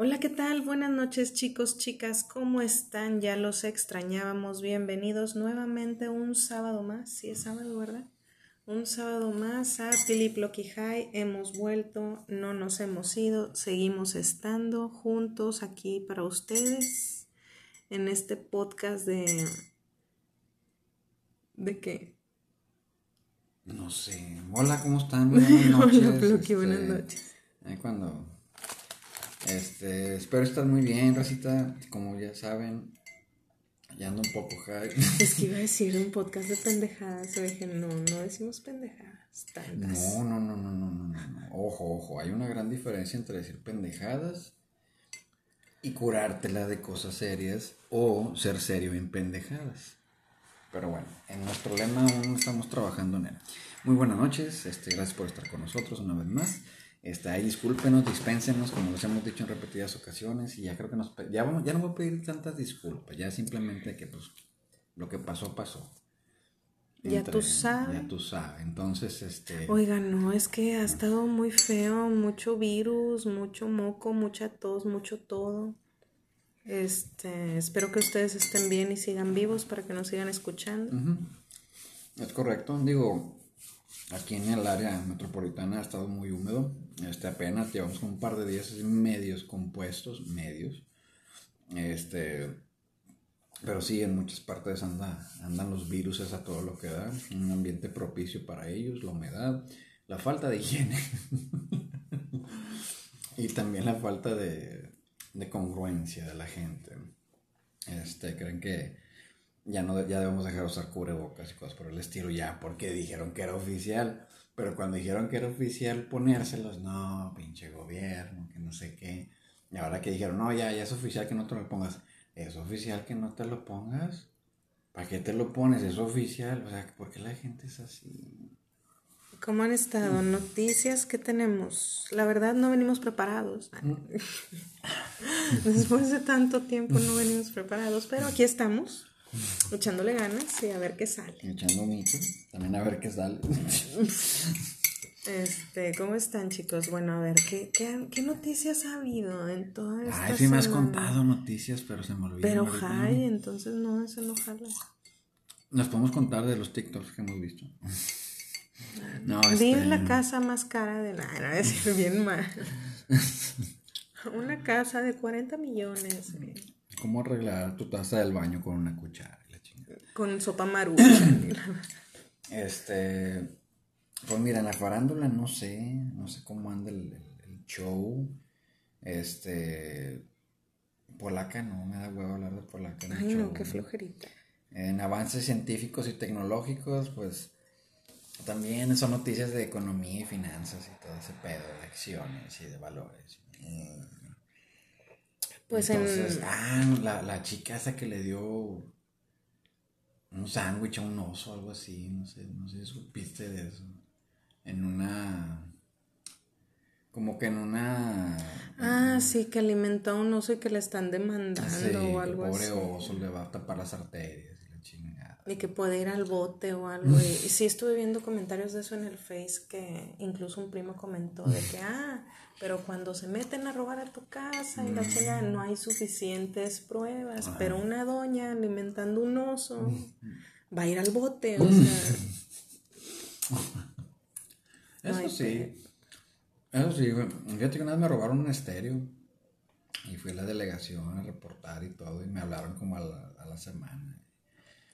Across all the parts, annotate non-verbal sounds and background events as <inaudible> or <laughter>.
Hola, ¿qué tal? Buenas noches chicos, chicas, ¿cómo están? Ya los extrañábamos. Bienvenidos nuevamente un sábado más. Sí, es sábado, ¿verdad? Un sábado más a Philip Lucky High. Hemos vuelto, no nos hemos ido, seguimos estando juntos aquí para ustedes en este podcast de... ¿De qué? No sé. Hola, ¿cómo están? <laughs> Buenas noches. Hola, Este, buenas noches. ahí cuando. Este, espero estar muy bien, Rosita. Como ya saben, ya ando un poco high. <laughs> Es que iba a decir un podcast de pendejadas. Yo dije, no, no decimos pendejadas. Tantas. No, no, no, no, no, no, no, no. Ojo, ojo. Hay una gran diferencia entre decir pendejadas y curártela de cosas serias o ser serio en pendejadas. Pero bueno, en nuestro lema aún estamos trabajando en él. Muy buenas noches, este, gracias por estar con nosotros una vez más. Este, ahí discúlpenos, dispénsenos, como les hemos dicho en repetidas ocasiones, y ya creo que nos ya, vamos, ya no voy a pedir tantas disculpas, ya simplemente que pues lo que pasó, pasó. Ya tú sabes. Ya tú sabes. Entonces, este. Oiga, no, es que ha estado muy feo, mucho virus, mucho moco, mucha tos, mucho todo. Este, espero que ustedes estén bien y sigan vivos para que nos sigan escuchando. Es correcto, digo, aquí en el área metropolitana ha estado muy húmedo, este apenas llevamos un par de días medios compuestos, medios, este, pero sí, en muchas partes anda, andan los virus a todo lo que da, un ambiente propicio para ellos, la humedad, la falta de higiene <laughs> y también la falta de, de congruencia de la gente. Este, creen que ya no ya debemos dejar de usar cubrebocas y cosas por el estilo ya porque dijeron que era oficial pero cuando dijeron que era oficial ponérselos no pinche gobierno que no sé qué y ahora que dijeron no ya ya es oficial que no te lo pongas es oficial que no te lo pongas ¿para qué te lo pones? es oficial o sea ¿por qué la gente es así? ¿Cómo han estado? Noticias que tenemos. La verdad no venimos preparados. <laughs> Después de tanto tiempo no venimos preparados, pero aquí estamos, echándole ganas y a ver qué sale. echando mito también a ver qué sale Este, ¿cómo están chicos? Bueno, a ver, ¿qué, qué, qué noticias ha habido en toda esta ay sí me has contado noticias pero se me olvidó Pero. Jai, entonces no es enojarla. nos podemos contar de los TikToks que hemos visto no Vi este, la casa más cara de la... No, es <laughs> bien mal. <laughs> Una casa de 40 millones. eh, ¿Cómo arreglar tu taza del baño con una cuchara? la chingada? Con sopa marucha. <coughs> Este, pues mira, en la farándula no sé, no sé cómo anda el, el- el show. Este, polaca no, me da huevo hablar de polaca en el Ay, no, show. qué flojerita. En avances científicos y tecnológicos, pues también son noticias de economía y finanzas y todo ese pedo de acciones y de valores. Mm. Pues Entonces, en... ah, la, la chica esa que le dio un sándwich a un oso, algo así, no sé, no sé si supiste de eso. En una, como que en una, Ah, sí, que alimentó a un oso y que le están demandando sí, o algo pobre así. oso le va a tapar las arterias Y que puede ir al bote o algo. Y, y sí estuve viendo comentarios de eso en el Face que incluso un primo comentó de que, ah, pero cuando se meten a robar a tu casa y la chinga no hay suficientes pruebas, pero una doña alimentando un oso va a ir al bote, o sea, Eso sí, eso sí, güey. Fíjate que una vez me robaron un estéreo y fui a la delegación a reportar y todo y me hablaron como a la, a la semana.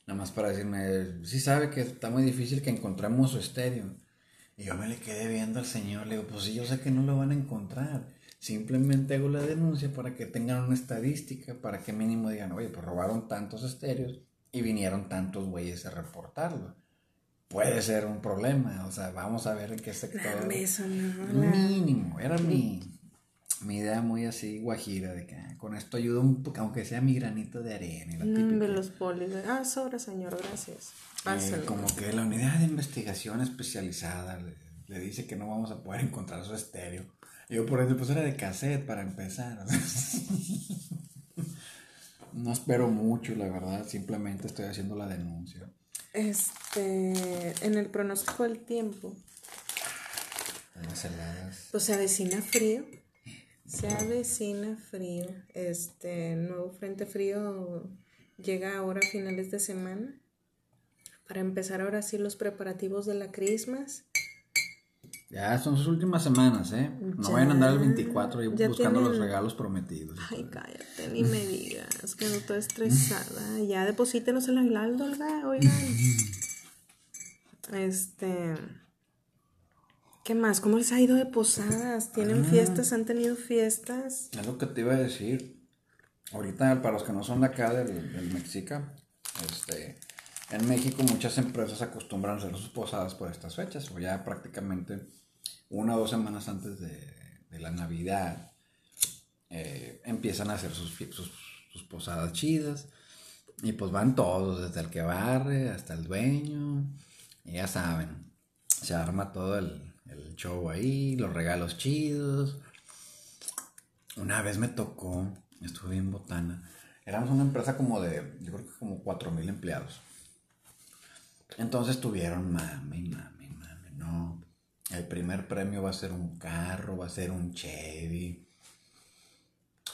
Nada más para decirme, sí sabe que está muy difícil que encontremos su estéreo. Y yo me le quedé viendo al señor, le digo, pues sí, yo sé que no lo van a encontrar. Simplemente hago la denuncia para que tengan una estadística, para que mínimo digan, oye, pues robaron tantos estéreos y vinieron tantos güeyes a reportarlo. Puede ser un problema, o sea, vamos a ver en qué sector. eso no. Mínimo, era mi, mi idea muy así guajira de que ah, con esto ayuda un poco, aunque sea mi granito de arena la típica. hombre, los polis. Ah, sobra, señor, gracias. Eh, como que la unidad de investigación especializada le, le dice que no vamos a poder encontrar su estéreo. Yo por eso pues era de cassette para empezar. <laughs> no espero mucho, la verdad, simplemente estoy haciendo la denuncia. Este, en el pronóstico del tiempo, Unas heladas. pues se avecina frío. Se avecina frío. Este nuevo frente frío llega ahora a finales de semana. Para empezar ahora sí los preparativos de la Christmas. Ya son sus últimas semanas, ¿eh? No vayan a andar el 24 y ya buscando los regalos prometidos. Ay, cállate, ni me <laughs> digas que no estoy estresada. Ya deposítenos el aguinaldo, Olga, oigan. <laughs> Este. ¿Qué más? ¿Cómo les ha ido de posadas? ¿Tienen fiestas? ¿Han tenido fiestas? Es lo que te iba a decir. Ahorita, para los que no son de acá, del, del Mexica, este, en México muchas empresas acostumbran a hacer sus posadas por estas fechas, o ya prácticamente una o dos semanas antes de, de la Navidad, eh, empiezan a hacer sus, sus, sus posadas chidas. Y pues van todos, desde el que barre hasta el dueño. Y ya saben, se arma todo el, el show ahí, los regalos chidos. Una vez me tocó, estuve bien botana. Éramos una empresa como de, yo creo que como 4 mil empleados. Entonces tuvieron mame, mame, mame, no. El primer premio va a ser un carro, va a ser un Chevy.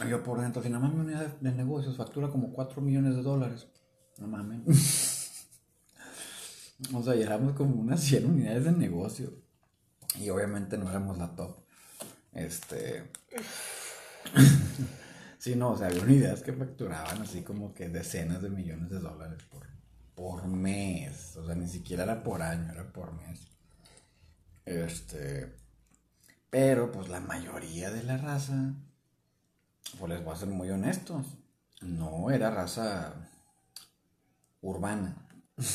Yo por dentro, si nada más mi unidad de, de negocios factura como 4 millones de dólares. No mames. <laughs> o sea, ya éramos como unas 100 unidades de negocio. Y obviamente no éramos la top. Este. <laughs> sí, no, o sea, había unidades que facturaban así como que decenas de millones de dólares por, por mes. O sea, ni siquiera era por año, era por mes. Este. Pero, pues la mayoría de la raza, pues les voy a ser muy honestos, no era raza urbana. <laughs>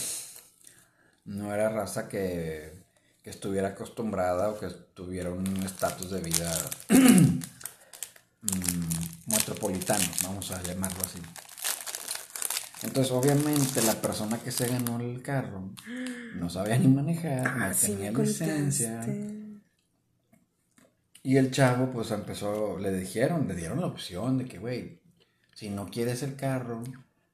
No era raza que, que estuviera acostumbrada o que tuviera un estatus de vida <clears throat> mm, metropolitano, vamos a llamarlo así. Entonces, obviamente, la persona que se ganó el carro no sabía ni manejar, no Ah, tenía licencia. Y el chavo, pues empezó, le dijeron, le dieron la opción de que, güey, si no quieres el carro,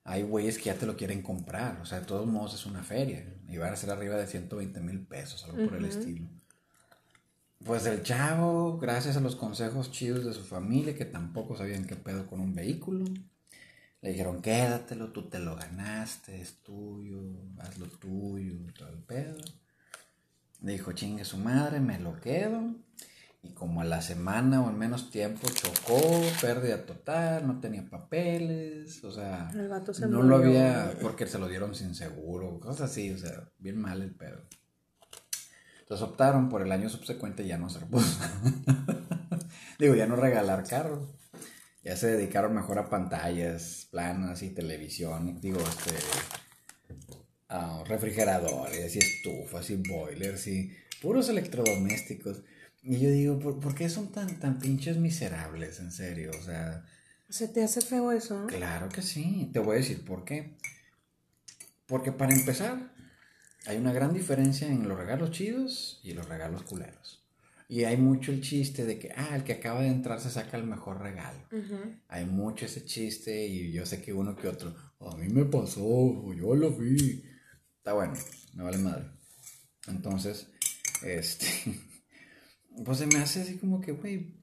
hay güeyes que ya te lo quieren comprar. O sea, de todos modos es una feria. Y van a ser arriba de 120 mil pesos, algo por el estilo. Pues el chavo, gracias a los consejos chidos de su familia, que tampoco sabían qué pedo con un vehículo, le dijeron, quédatelo, tú te lo ganaste, es tuyo, haz lo tuyo, todo el pedo. Dijo, chingue su madre, me lo quedo. Y como a la semana o en menos tiempo chocó, pérdida total, no tenía papeles, o sea, El vato se no lo había porque se lo dieron sin seguro, cosas así, o sea, bien mal el pedo. Entonces optaron por el año subsecuente ya no ser pues, <laughs> Digo, ya no regalar carros. Ya se dedicaron mejor a pantallas planas y televisión, digo, este a refrigeradores y estufas y boilers y puros electrodomésticos. Y yo digo, ¿por, por qué son tan, tan pinches miserables, en serio? O sea, ¿Se te hace feo eso? claro que sí. Te voy a decir por qué. Porque para empezar, hay una gran diferencia en los regalos chidos y los regalos culeros. Y hay mucho el chiste de que, ah, el que acaba de entrar se saca el mejor regalo. Ujú. Hay mucho ese chiste y yo sé que uno que otro, a mí me pasó, yo lo vi. Está bueno, me vale madre. Entonces, este, <laughs> pues se me hace así como que, güey,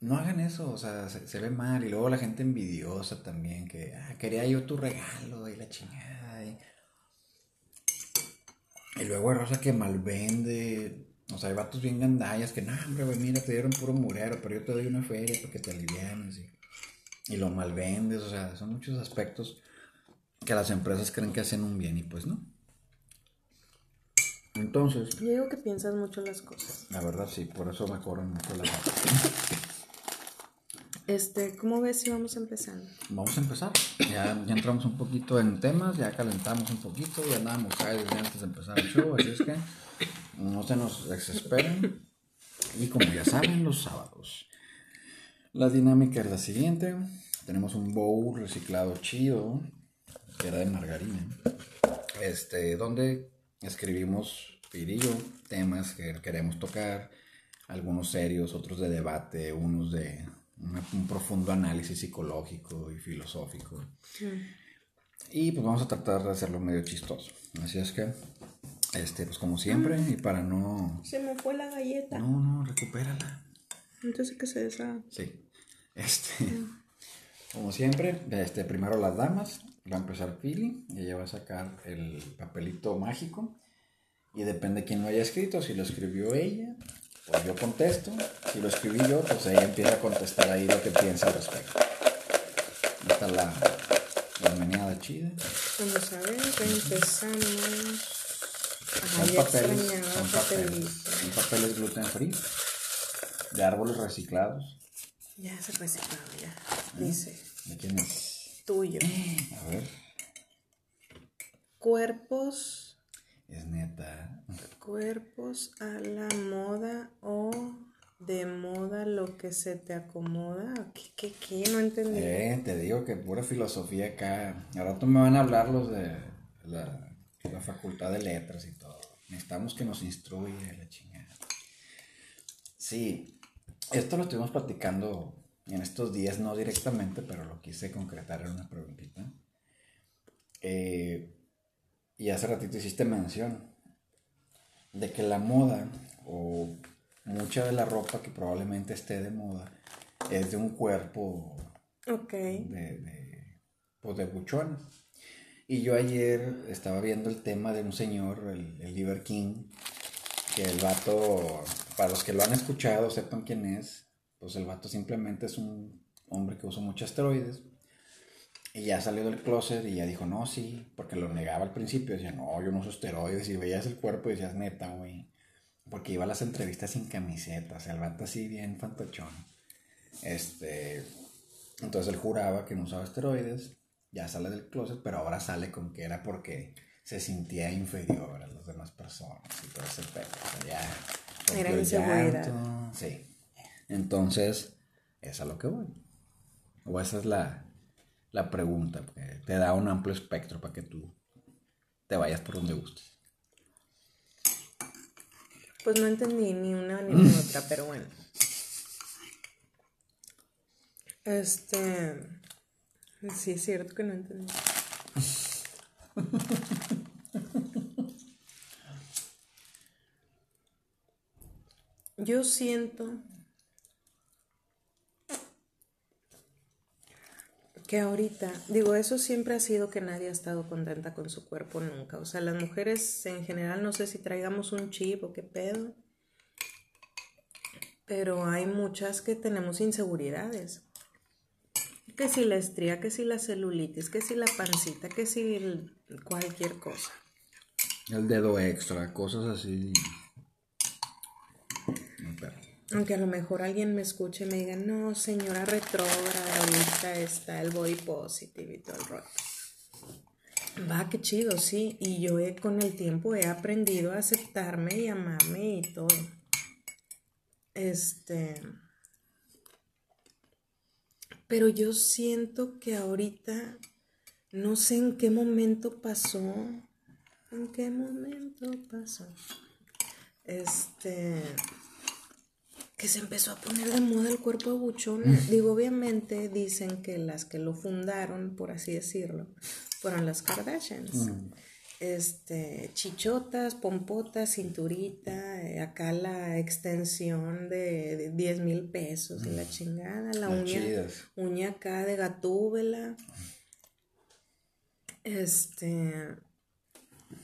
no hagan eso, o sea, se, ve mal. Y luego la gente envidiosa también, que, ah, quería yo tu regalo y la chingada. Y, luego hay raza que malvende. O sea, hay vatos bien gandallas que, no, hombre, güey, mira, te dieron puro murero, pero yo te doy una feria para que te alivianes. Y, y lo malvendes, o sea, son muchos aspectos que las empresas creen que hacen un bien y pues no. Entonces, Yo digo que piensas mucho las cosas. la verdad sí, por eso me corren mucho la cara. Este, ¿cómo ves si vamos empezando? Vamos a empezar. Ya, ya entramos un poquito en temas, ya calentamos un poquito, ya andábamos ahí desde antes de empezar el show, así es que no se nos desesperen. Y como ya saben, los sábados. La dinámica es la siguiente. Tenemos un bowl reciclado chido, que era de margarina, este, donde escribimos Pirillo temas que queremos tocar, algunos serios, otros de debate, unos de una- un profundo análisis psicológico y filosófico. Y pues vamos a tratar de hacerlo medio chistoso. Así es que, este, pues como siempre, y para no... Se me fue la galleta. No, no, recupérala. Entonces que se deshaga. Sí. Este, como siempre, este, primero las damas, va a empezar Pili, y ella va a sacar el papelito mágico, y depende quién lo haya escrito, si lo escribió ella, pues yo contesto, si lo escribí yo, pues ella empieza a contestar ahí lo que piensa al respecto. Esta es la, la meneada chida. Vamos a ver, empezamos. Son papeles, extrañaba son papeles, son papeles gluten free, de árboles reciclados. Ya se reciclado, ya. Dice, ¿De quién es? tuyo. <clears throat> A ver, Cuerpos, es neta. cuerpos a la moda o de moda lo que se te acomoda. ¿Qué, qué, qué? No entendí. Eh, te digo que pura filosofía acá. Al rato me van a hablar los de la, la facultad de letras y todo. Necesitamos que nos instruya la chingada. Sí, esto lo estuvimos platicando en estos días, no directamente, pero lo quise concretar en una preguntita. Eh, y hace ratito hiciste mención de que la moda o mucha de la ropa que probablemente esté de moda es de un cuerpo Ok. de, de, pues de buchón. Y yo ayer estaba viendo el tema de un señor, el, el Liver King, que el vato, para los que lo han escuchado, sepan quién es, pues el vato simplemente es un hombre que usa muchos esteroides. Y ya salió del closet y ya dijo, no, sí, porque lo negaba al principio, decía, no, yo no uso esteroides, y veías el cuerpo y decías, neta, güey. Porque iba a las entrevistas sin camiseta, o sea, el vato así bien fantochón. Este, entonces él juraba que no usaba esteroides, ya sale del closet, pero ahora sale con que era porque se sentía inferior a las demás personas y todo ese pedo. Ya Era llanto, Sí. Entonces, es a lo que voy. O esa es la, la pregunta, porque te da un amplio espectro para que tú te vayas por donde gustes. Pues no entendí ni una ni la <laughs> otra, pero bueno. Este. Sí, es cierto que no entendí. <laughs> Yo siento que ahorita, digo, eso siempre ha sido que nadie ha estado contenta con su cuerpo nunca. O sea, las mujeres en general, no sé si traigamos un chip o qué pedo, pero hay muchas que tenemos inseguridades. Que si la estría, que si la celulitis, que si la pancita, que si cualquier cosa. El dedo extra, cosas así. Aunque a lo mejor alguien me escuche y me diga, no, señora retrógrada, ahorita está el body positive y todo el rollo. Va, qué chido, sí. Y yo he, con el tiempo he aprendido a aceptarme y amarme y todo. Este. Pero yo siento que ahorita, no sé en qué momento pasó. ¿En qué momento pasó? Este que se empezó a poner de moda el cuerpo de buchona. Digo, obviamente dicen que las que lo fundaron, por así decirlo, fueron las Kardashians. Este, chichotas, pompotas, cinturita, eh, acá la extensión de, de 10 mil pesos y la chingada, la uña, chidas. uña acá de gatúbela. Este,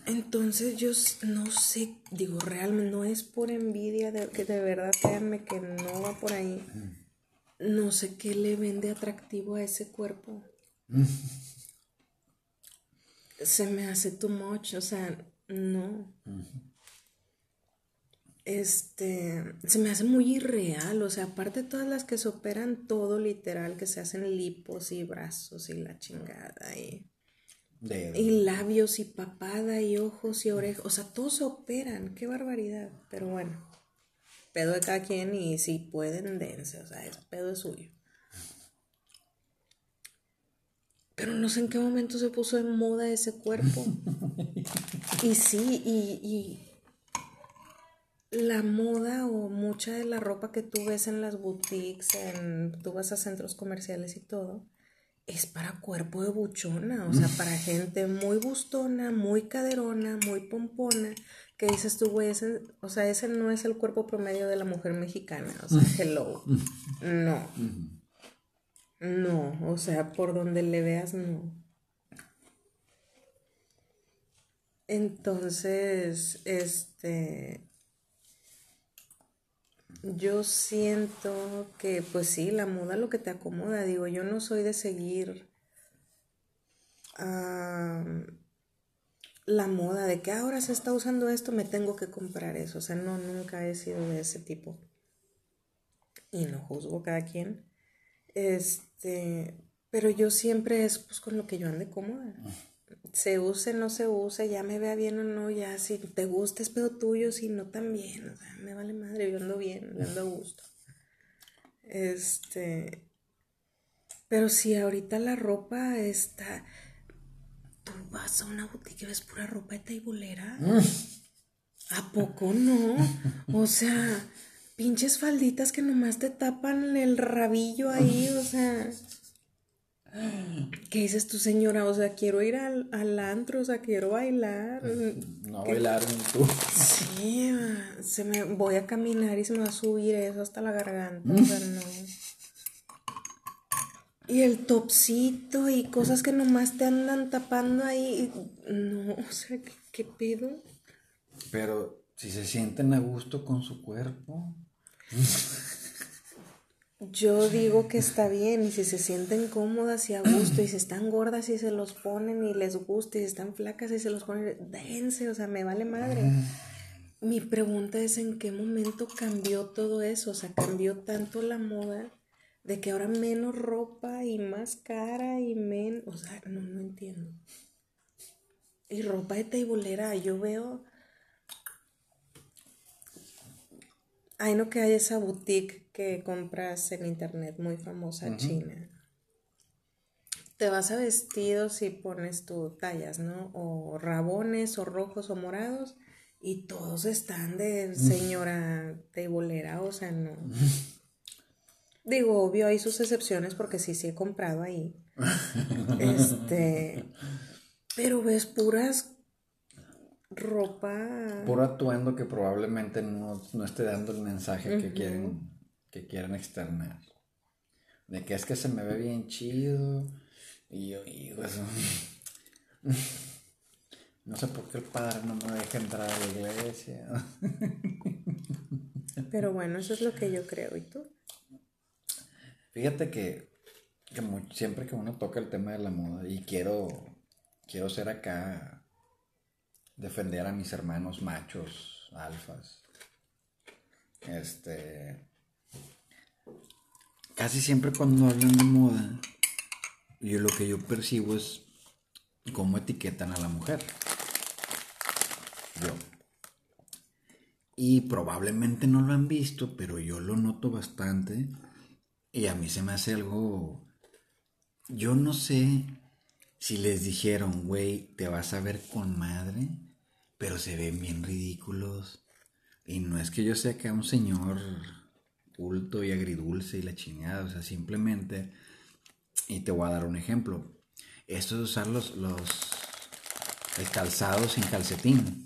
entonces yo no sé, digo, realmente no es por envidia, de, que de verdad créanme que no va por ahí. No sé qué le vende atractivo a ese cuerpo. Se me hace too much, o sea, no. Este, se me hace muy irreal, o sea, aparte de todas las que se operan todo literal, que se hacen lipos y brazos y la chingada y... Dedo. Y labios y papada y ojos y orejas. O sea, todos se operan. Qué barbaridad. Pero bueno. Pedo de cada quien y si pueden, dense. O sea, es pedo es suyo. Pero no sé en qué momento se puso en moda ese cuerpo. <laughs> y sí, y, y la moda o mucha de la ropa que tú ves en las boutiques, en, tú vas a centros comerciales y todo, es para cuerpo de buchona, o sea, para gente muy bustona, muy caderona, muy pompona, que dices tú, güey, ese, o sea, ese no es el cuerpo promedio de la mujer mexicana, o sea, hello, no, no, o sea, por donde le veas, no. Entonces, este, yo siento que, pues sí, la moda lo que te acomoda. Digo, yo no soy de seguir la moda de que ahora se está usando esto, me tengo que comprar eso. O sea, no, nunca he sido de ese tipo. Y no juzgo cada quien. Este, pero yo siempre es pues con lo que yo ande cómoda se use, no se use, ya me vea bien o no, ya si te gusta es pedo tuyo, si no también, o sea, me vale madre, yo ando bien, yo ando a gusto. Este, pero si ahorita la ropa está, tú vas a una boutique y ves pura ropa de taibulera, ¿a poco no? O sea, pinches falditas que nomás te tapan el rabillo ahí, o sea... <gasps> ¿Qué dices tu señora? O sea, quiero ir al, al antro, o sea, quiero bailar. No bailar tú. Sí, se me voy a caminar y se me va a subir eso hasta la garganta. O sea, no. <laughs> Y el topsito y cosas que nomás te andan tapando ahí. No, o sea, ¿qué, qué pedo? Pero si se sienten a gusto con su cuerpo. <laughs> Yo digo que está bien y si se sienten cómodas y a gusto y si están gordas y se los ponen y les gusta y si están flacas y se los ponen, dense, o sea, me vale madre. Mi pregunta es en qué momento cambió todo eso, o sea, cambió tanto la moda de que ahora menos ropa y más cara y menos, o sea, no, no entiendo. Y ropa de teibolera, yo veo Hay no que hay esa boutique que compras en internet muy famosa china. Te vas a vestidos y pones tus tallas, ¿no? O rabones o rojos o morados y todos están de señora teibolera, o sea, no. <laughs> Digo, obvio, hay sus excepciones porque sí, sí he comprado ahí. <laughs> este, pero ves puras ropa. Puro atuendo que probablemente no, esté dando el mensaje que quieren que quieren externar. De que es que se me ve bien chido. Y yo, hijo, eso. <laughs> No sé por qué el padre no me deja entrar a la iglesia. <laughs> Pero bueno, eso es lo que yo creo. ¿Y tú? Fíjate que, siempre que uno toca el tema de la moda, y quiero, quiero ser acá defender a mis hermanos machos, alfas. Este. Casi siempre cuando hablan de moda, yo lo que yo percibo es cómo etiquetan a la mujer. Yo. Y probablemente no lo han visto, pero yo lo noto bastante. Y a mí se me hace algo. Yo no sé si les dijeron, güey, te vas a ver con madre pero se ven bien ridículos. Y no es que yo sea que un señor culto y agridulce y la chingada, o sea, simplemente, y te voy a dar un ejemplo, esto de usar los, los el calzado sin calcetín.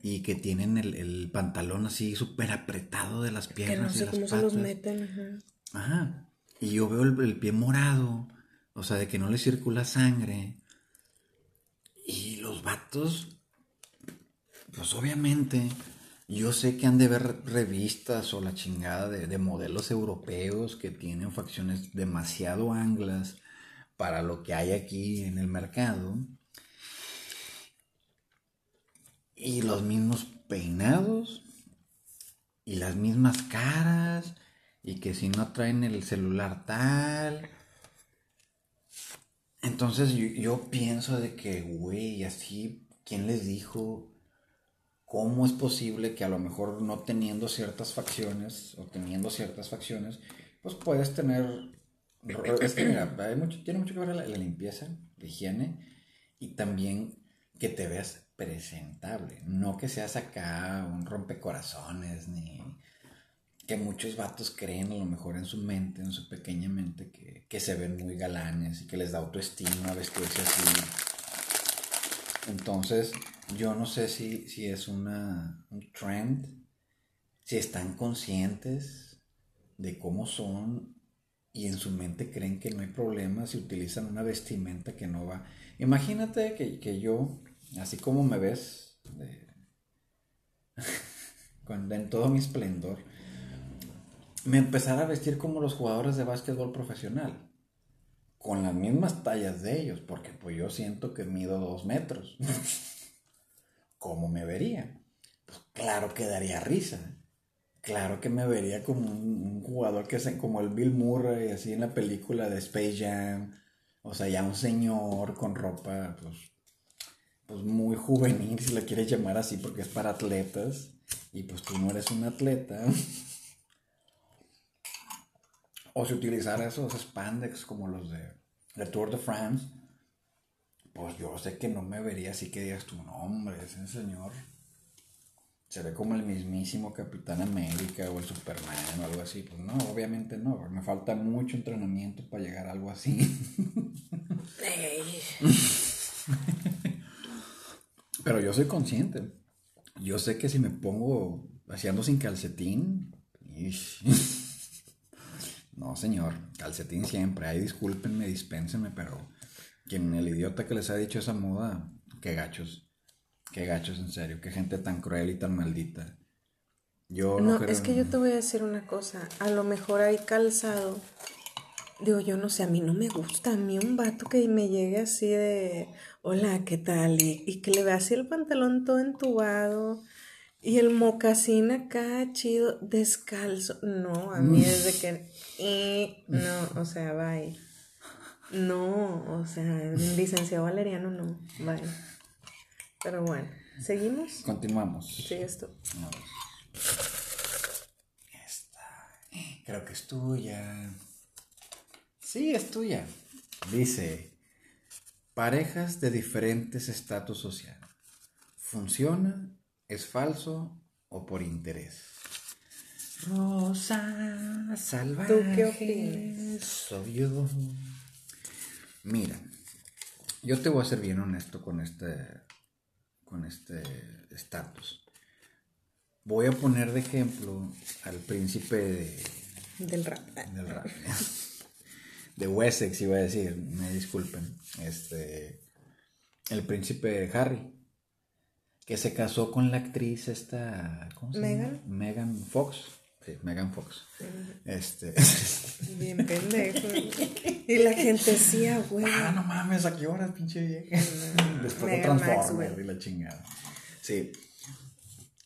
Y que tienen el, pantalón así súper apretado de las piernas. Que no sé cómo se los meten. Ajá. Y yo veo el, el, pie morado, o sea, de que no le circula sangre. Y los vatos pues obviamente, yo sé que han de ver revistas o la chingada de, modelos europeos que tienen facciones demasiado anglas para lo que hay aquí en el mercado. Y los mismos peinados y las mismas caras y que si no traen el celular tal. Entonces yo, yo pienso de que, güey, así, ¿quién les dijo? ¿Cómo es posible que a lo mejor no teniendo ciertas facciones o teniendo ciertas facciones, pues puedes tener... Es que mira, tiene mucho que ver la, limpieza, la higiene y también que te veas presentable, no que seas acá un rompecorazones ni... que muchos vatos creen a lo mejor en su mente, en su pequeña mente, que, que se ven muy galanes y que les da autoestima vestirse así. Entonces, yo no sé si, si es una, un trend, si están conscientes de cómo son y en su mente creen que no hay problema si utilizan una vestimenta que no va. Imagínate que, que yo, así como me ves, <laughs> en todo mi esplendor, me empezara a vestir como los jugadores de básquetbol profesional, con las mismas tallas de ellos, porque pues yo siento que mido dos metros. <laughs> ¿Cómo me vería? Pues claro que daría risa. Claro que me vería como un, jugador que es como el Bill Murray, así en la película de Space Jam. O sea, ya un señor con ropa, pues, pues muy juvenil, si la quieres llamar así, porque es para atletas. Y pues tú no eres un atleta. <laughs> O si utilizara esos spandex como los de, Tour de France, pues yo sé que no me vería así que digas tu nombre, ese señor se ve como el mismísimo Capitán América o el Superman o algo así. Pues no, obviamente no, me falta mucho entrenamiento para llegar a algo así. <laughs> Pero yo soy consciente. Yo sé que si me pongo haciendo sin calcetín, No, señor, calcetín siempre. Ay, discúlpenme, dispénsenme, pero quien el idiota que les ha dicho esa moda, qué gachos. Qué gachos, en serio. Qué gente tan cruel y tan maldita. Yo no, es que yo te voy a decir una cosa. A lo mejor hay calzado. Digo, yo no sé, a mí no me gusta. A mí un vato que me llegue así de, hola, ¿qué tal? Y, y que le vea así el pantalón todo entubado y el mocasín acá, chido, descalzo. No, a mí es de que. Eh, no, o sea, bye. No, o sea, licenciado Valeriano no, bye. Pero bueno, ¿seguimos? Continuamos. Sí, esto. Esta. Creo que es tuya. Sí, es tuya. Dice: Parejas de diferentes estatus social. Funciona ¿Es falso o por interés? Rosa salvaje. ¿Tú qué opinas? Soy yo. Mira, yo te voy a ser bien honesto con este con este estatus. Voy a poner de ejemplo al príncipe de, del rap. Del rap. de Wessex iba a decir, me disculpen. Este el príncipe Harry que se casó con la actriz esta, ¿cómo se llama? Megan Fox. Sí, Megan Fox. Este. <laughs> Bien pendejo. <laughs> Y la gente decía, güey. Ah, no mames, ¿a qué horas, pinche vieja? <laughs> Después de Transformers y la chingada. Sí.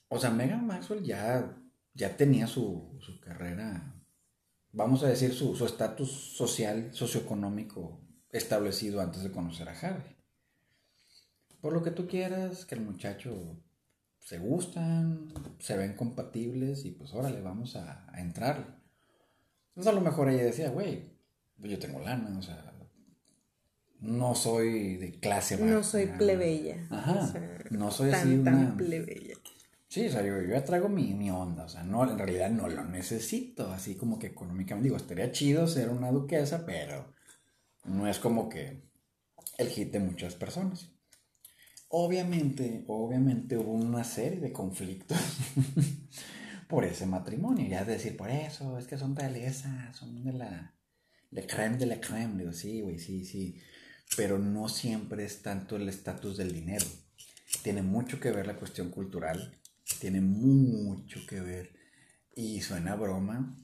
O sea, Megan Maxwell ya, ya tenía su, su carrera, vamos a decir, su estatus social, socioeconómico establecido antes de conocer a Harry por lo que tú quieras, que el muchacho se gustan, se ven compatibles y pues órale, vamos a, entrar. Entonces a lo mejor ella decía, güey, pues yo tengo lana, o sea, no soy de clase baja. No soy plebeya. Ajá. no soy así una... plebeya. Sí, o sea, yo, ya traigo mi, mi, onda, o sea, no, en realidad no lo necesito, así como que económicamente, digo, estaría chido ser una duquesa, pero no es como que el hit de muchas personas. Obviamente, obviamente hubo una serie de conflictos <laughs> por ese matrimonio. Ya de decir, por eso, es que son realeza, son de la, la creme de la creme. Digo, sí, güey, sí, sí. Pero no siempre es tanto el estatus del dinero. Tiene mucho que ver la cuestión cultural. Tiene mucho que ver. Y suena broma,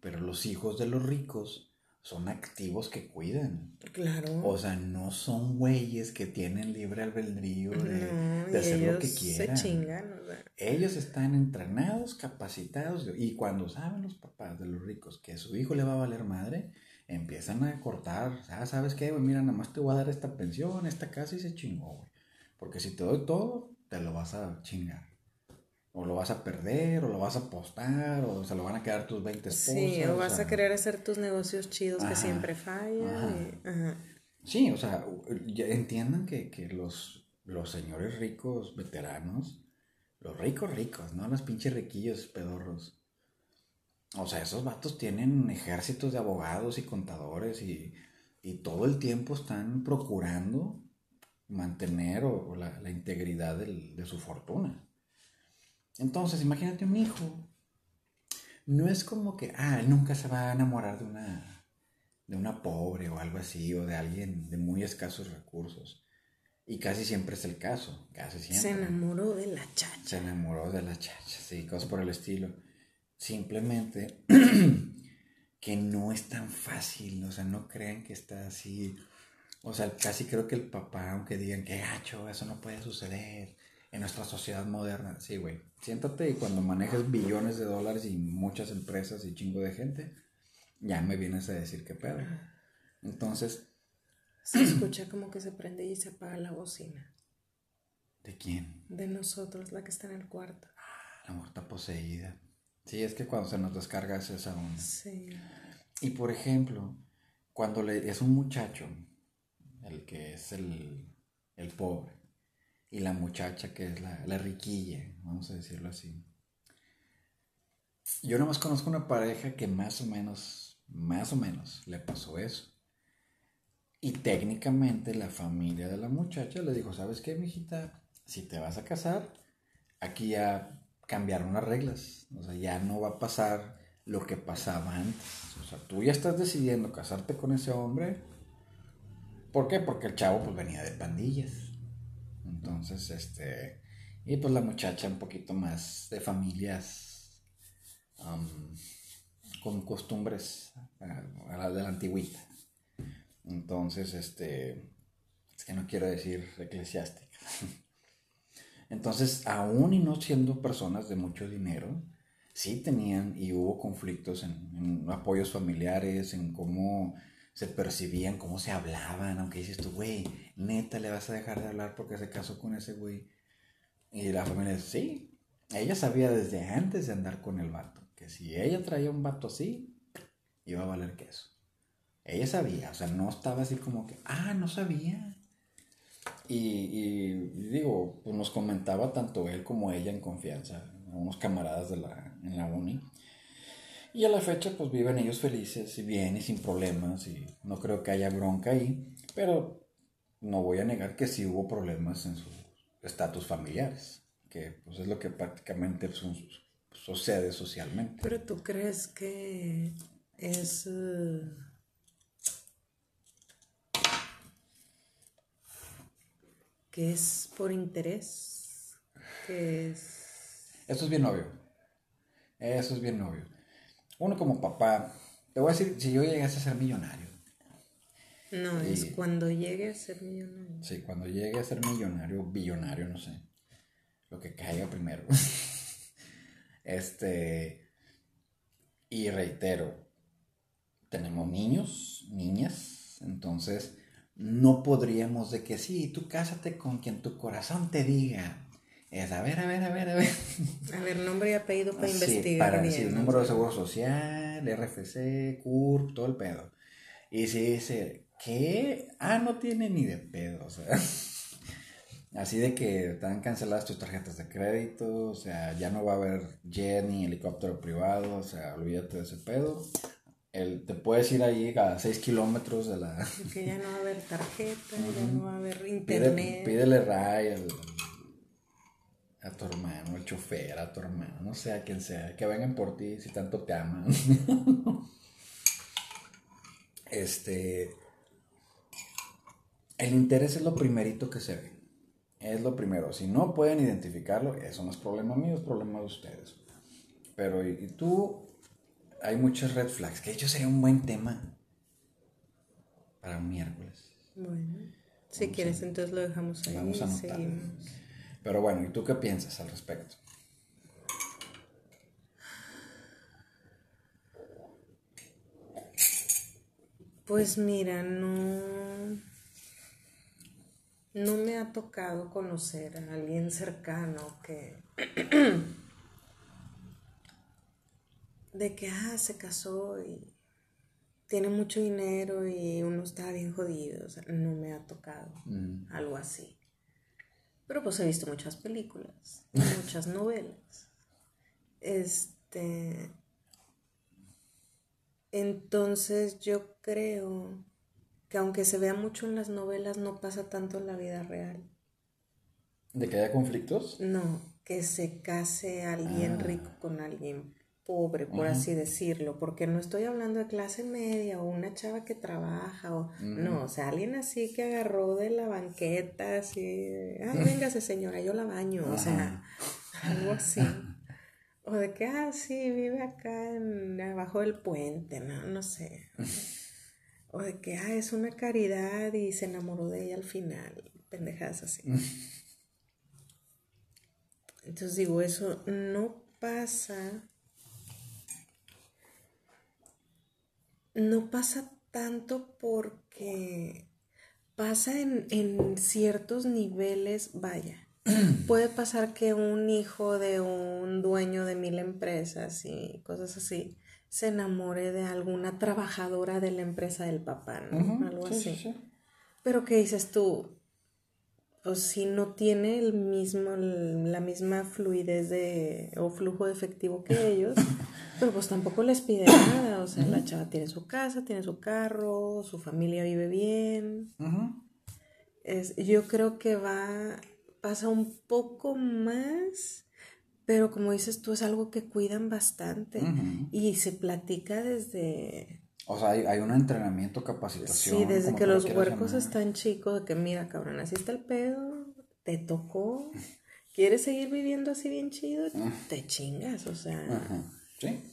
pero los hijos de los ricos son activos que cuidan. Claro. O sea, no son güeyes que tienen libre albedrío de, hacer lo que quieran. Se chingan, Ellos están entrenados, capacitados, y cuando saben los papás de los ricos que su hijo le va a valer madre, empiezan a cortar. Ah, ¿sabes qué? Mira, nada más te voy a dar esta pensión, esta casa y se chingó, güey. Porque si te doy todo, te lo vas a chingar o lo vas a perder, o lo vas a apostar, o se lo van a quedar tus 20 esposas. Sí, o vas a querer hacer tus negocios chidos que siempre fallan. Sí, o sea, entiendan que, los, los señores ricos, veteranos, los ricos ricos, no los pinches riquillos pedorros, O sea, esos vatos tienen ejércitos de abogados y contadores y, todo el tiempo están procurando mantener la, integridad de su fortuna. Entonces, imagínate un hijo. No es como que, ah, él nunca se va a enamorar de una, de una pobre o algo así, o de alguien de muy escasos recursos. Y casi siempre es el caso, casi siempre. Se enamoró de la chacha. Se enamoró de la chacha, sí, cosas por el estilo. Simplemente <clears throat> que no es tan fácil, o sea, no crean que está así. O sea, casi creo que el papá, aunque digan que gacho, eso no puede suceder en nuestra sociedad moderna. Sí, güey, siéntate y cuando manejes billones de dólares y muchas empresas y chingo de gente, ya me vienes a decir qué pedo. Entonces, se escucha como que se prende y se apaga la bocina. ¿De quién? De nosotros, la que está en el cuarto. La muerta poseída. Sí, es que cuando se nos descarga es esa onda. Sí. Y por ejemplo, cuando le, es un muchacho, el que es el, el pobre, y la muchacha que es la, la riquilla, vamos a decirlo así. Yo nomás conozco una pareja que más o menos, más o menos, le pasó eso. Y técnicamente la familia de la muchacha le dijo, ¿sabes qué, mijita? Si te vas a casar, aquí ya cambiaron las reglas. O sea, ya no va a pasar lo que pasaba antes. O sea, tú ya estás decidiendo casarte con ese hombre. ¿Por qué? Porque el chavo pues venía de pandillas. Entonces, este... Y pues la muchacha un poquito más de familias con costumbres a, la de la antigüita. Entonces, este, es que no quiero decir eclesiástica. <laughs> Entonces, aún y no siendo personas de mucho dinero, sí tenían y hubo conflictos en, apoyos familiares, en cómo se percibían, cómo se hablaban, aunque dices tú, güey, neta, le vas a dejar de hablar porque se casó con ese güey. Y la familia dice, sí, ella sabía desde antes de andar con el vato, que si ella traía un vato así, iba a valer queso. Ella sabía, o sea, no estaba así como que, ah, no sabía. Y, digo, pues nos comentaba tanto él como ella en confianza, unos camaradas de la, en la uni. Y a la fecha, pues viven ellos felices y bien y sin problemas y no creo que haya bronca ahí, pero no voy a negar que sí hubo problemas en sus estatus familiares, que pues es lo que prácticamente sucede socialmente. Pero tú crees que es... Eh, que es por interés, que es... Eso es bien obvio. Eso es bien obvio. Uno como papá, te voy a decir, si yo llegase a ser millonario. No, es cuando llegue a ser millonario. Sí, cuando llegue a ser millonario, billonario, no sé. Lo que caiga primero. <laughs> este. Y reitero, tenemos niños, niñas, entonces no podríamos de que sí, tú cásate con quien tu corazón te diga. Es a ver, a ver, a ver, a ver. A ver, nombre y apellido para investigar. Para decir número de seguro social, RFC, CURP, todo el pedo. Y si dice, ¿qué? Ah, no tiene ni de pedo, o sea. <laughs> Así de que están canceladas tus tarjetas de crédito, o sea, ya no va a haber jet ni helicóptero privado, o sea, olvídate de ese pedo te puedes ir ahí a 6 kilómetros de la... Que ya no va a haber tarjeta, ya no va a haber internet. pídele ray a tu hermano, al chofer, a tu hermano, no sé a quien sea, que vengan por ti si tanto te aman. <laughs> este... El interés es lo primerito que se ve. Es lo primero. Si no pueden identificarlo, eso no es problema mío, es problema de ustedes. Pero y tú hay muchos red flags, que de hecho sería un buen tema para un miércoles. Bueno, si quieres, entonces lo dejamos ahí. Vamos a Pero bueno, ¿y tú qué piensas al respecto? Pues mira, no, no me ha tocado conocer a alguien cercano que <clears throat> de que, ah, se casó y tiene mucho dinero y uno está bien jodido. O sea, no me ha tocado mm. algo así. Pero pues he visto muchas películas, muchas <laughs> novelas. Este. Entonces yo creo que aunque se vea mucho en las novelas, no pasa tanto en la vida real. ¿De que haya conflictos? No, que se case alguien Ah. rico con alguien pobre, por así decirlo, porque no estoy hablando de clase media o una chava que trabaja o no, o sea, alguien así que agarró de la banqueta, así, ay, véngase señora, yo la baño, o sea, algo así. <laughs> O de que, ah, sí, vive acá en, abajo del puente, no, no sé. O de que, ah, es una caridad y se enamoró de ella al final, pendejadas así. <laughs> Entonces digo, eso no pasa. No pasa tanto porque pasa en, en ciertos niveles, vaya. <clears throat> Puede pasar que un hijo de un dueño de mil empresas y cosas así se enamore de alguna trabajadora de la empresa del papá, ¿no? Algo sí, así. sí, sí. Pero ¿qué dices tú? Pues si no tiene el mismo, la misma fluidez de, o flujo de efectivo que <laughs> ellos, pero pues tampoco les pide <clears throat> nada. O sea, la chava tiene su casa, tiene su carro, su familia vive bien. Es, yo creo que va, pasa un poco más, pero como dices tú, es algo que cuidan bastante. Y se platica desde, O sea, hay, hay un entrenamiento, capacitación. Sí, desde que los huercos llamar. están chicos, de que mira, cabrón, así está el pedo, te tocó, ¿quieres seguir viviendo así bien chido? Te chingas, o sea, Sí.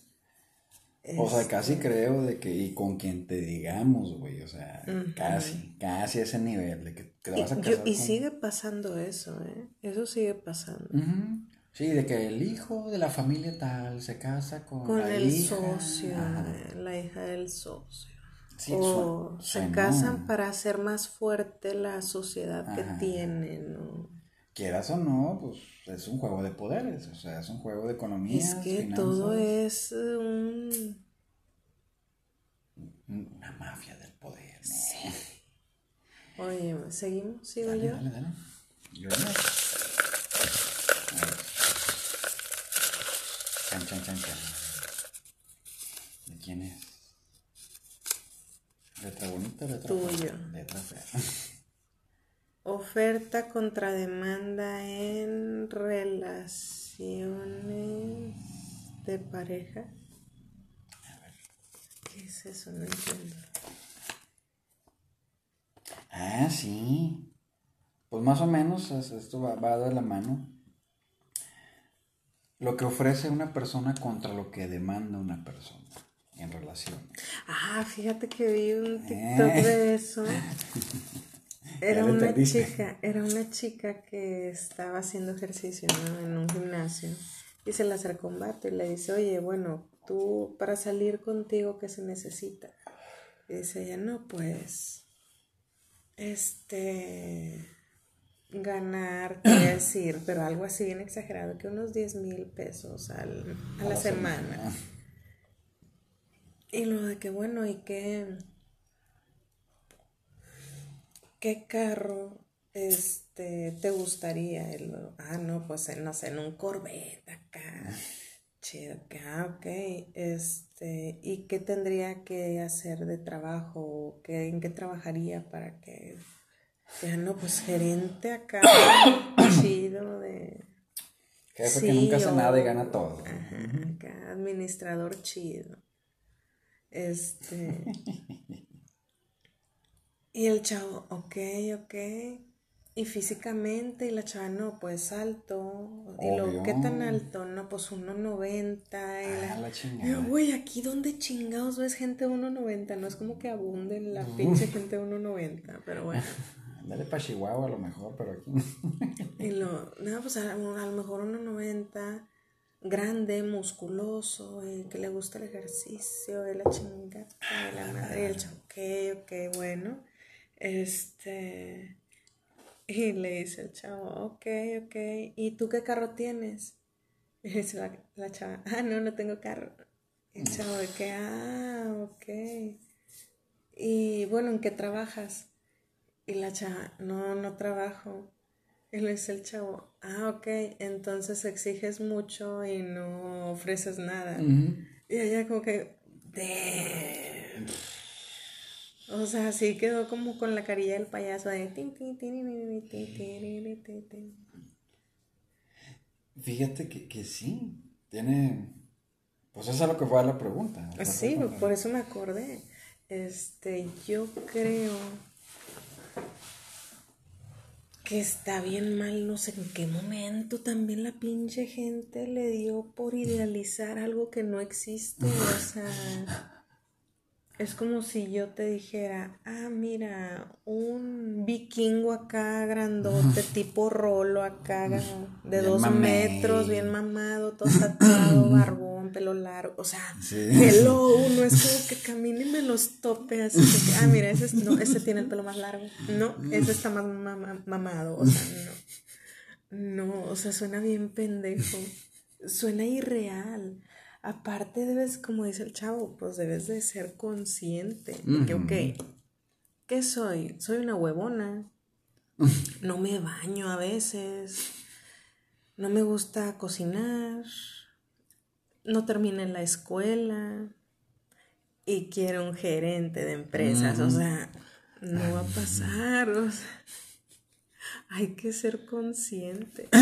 O sea, casi creo de que, y con quien te digamos, güey, o sea, casi, casi a ese nivel, de que te vas a y, casar yo- y con- sigue pasando eso, ¿eh? Eso sigue pasando. Sí, de que el hijo de la familia tal se casa con, Con la el hija. socio, Ajá. eh, la hija del socio. Sí, o se casan para hacer más fuerte la sociedad Ajá. que tienen, ¿no? Quieras o no, pues es un juego de poderes, o sea, es un juego de economía. Es que todo es eh, un... Una mafia del poder. ¿no? Oye, ¿seguimos? ¿Sigo Dale, yo? dale, dale. Yo. Chan, chan, chan, chan. ¿De quién es? Letra bonita, letra Tuyo. Letra fea. <laughs> Oferta contra demanda en relaciones de pareja. ¿Qué es eso? No entiendo. Ah, sí. Pues más o menos es- esto va, va de la mano. Lo que ofrece una persona contra lo que demanda una persona en relación. Ah, fíjate que vi un TikTok de eso. <laughs> Era una chica, era una chica que estaba haciendo ejercicio ¿no? en un gimnasio y se le acercó un vato y le dice, oye, bueno, tú para salir contigo, ¿qué se necesita? Y dice ella, no, pues, este, ganar, a <clears throat> decir, pero algo así bien exagerado, que unos 10 mil pesos al- a la semana. Y lo de que, bueno, ¿y qué, qué carro este, te gustaría? Ah, no, pues, no sé, en un Corvette acá. Chido, que, ah, ok. Este, ¿y qué tendría que hacer de trabajo? ¿Qué, ¿En qué trabajaría para que... Ya no, pues gerente acá, <coughs> chido de... Jefe que nunca hace nada y gana todo. Ajá, acá, administrador chido. Este. <laughs> y el chavo, ok, ok. Y físicamente, y la chava, no, pues alto. Y lo, ¿qué tan alto? No, pues 1.90. Y la, Ah, la Y chingada. güey, aquí donde chingados ves gente 1.90. No es como que abunde la pinche gente 1.90, pero bueno. <laughs> Dale para Chihuahua a lo mejor, pero aquí. Y lo, no, pues a, a lo mejor 1.90, grande, musculoso, y que le gusta el ejercicio, de la chingada, de la madre, y el chavo, ok, ok, bueno. Este. Y le dice el chavo, ok, ok, ¿y tú qué carro tienes? Y dice la, la chava, ah, no, no tengo carro. Y el chavo de que, ah, ok. Y bueno, ¿en qué trabajas? Y la chava, no, no trabajo. Y le dice el chavo, ah, ok, entonces exiges mucho y no ofreces nada. Y ella como que, Damn. O sea, sí quedó como con la carilla del payaso de... Fíjate que, que sí, tiene... Pues eso es lo que fue a la pregunta. Sí, por eso me acordé. Este, yo creo que está bien mal, no sé en qué momento también la pinche gente le dio por idealizar algo que no existe. O sea, es como si yo te dijera, ah, mira, un vikingo acá grandote, <laughs> tipo rolo acá, de Bien dos metros, bien mamado, todo tatuado, <laughs> barbón, pelo largo. O sea, Sí. hello, <laughs> no es como que camine y me los tope así. que, ah, mira, ese, es- no, ese tiene el pelo más largo. No, ese está más mama- mamado. O sea, no. No, o sea, suena bien pendejo. Suena irreal. Aparte debes, como dice el chavo, pues debes de ser consciente de que, ok, ¿qué soy? Soy una huevona. <laughs> No me baño a veces. No me gusta cocinar. No terminé la escuela. Y quiero un gerente de empresas. O sea, no va a pasar. O sea, hay que ser consciente. <clears throat>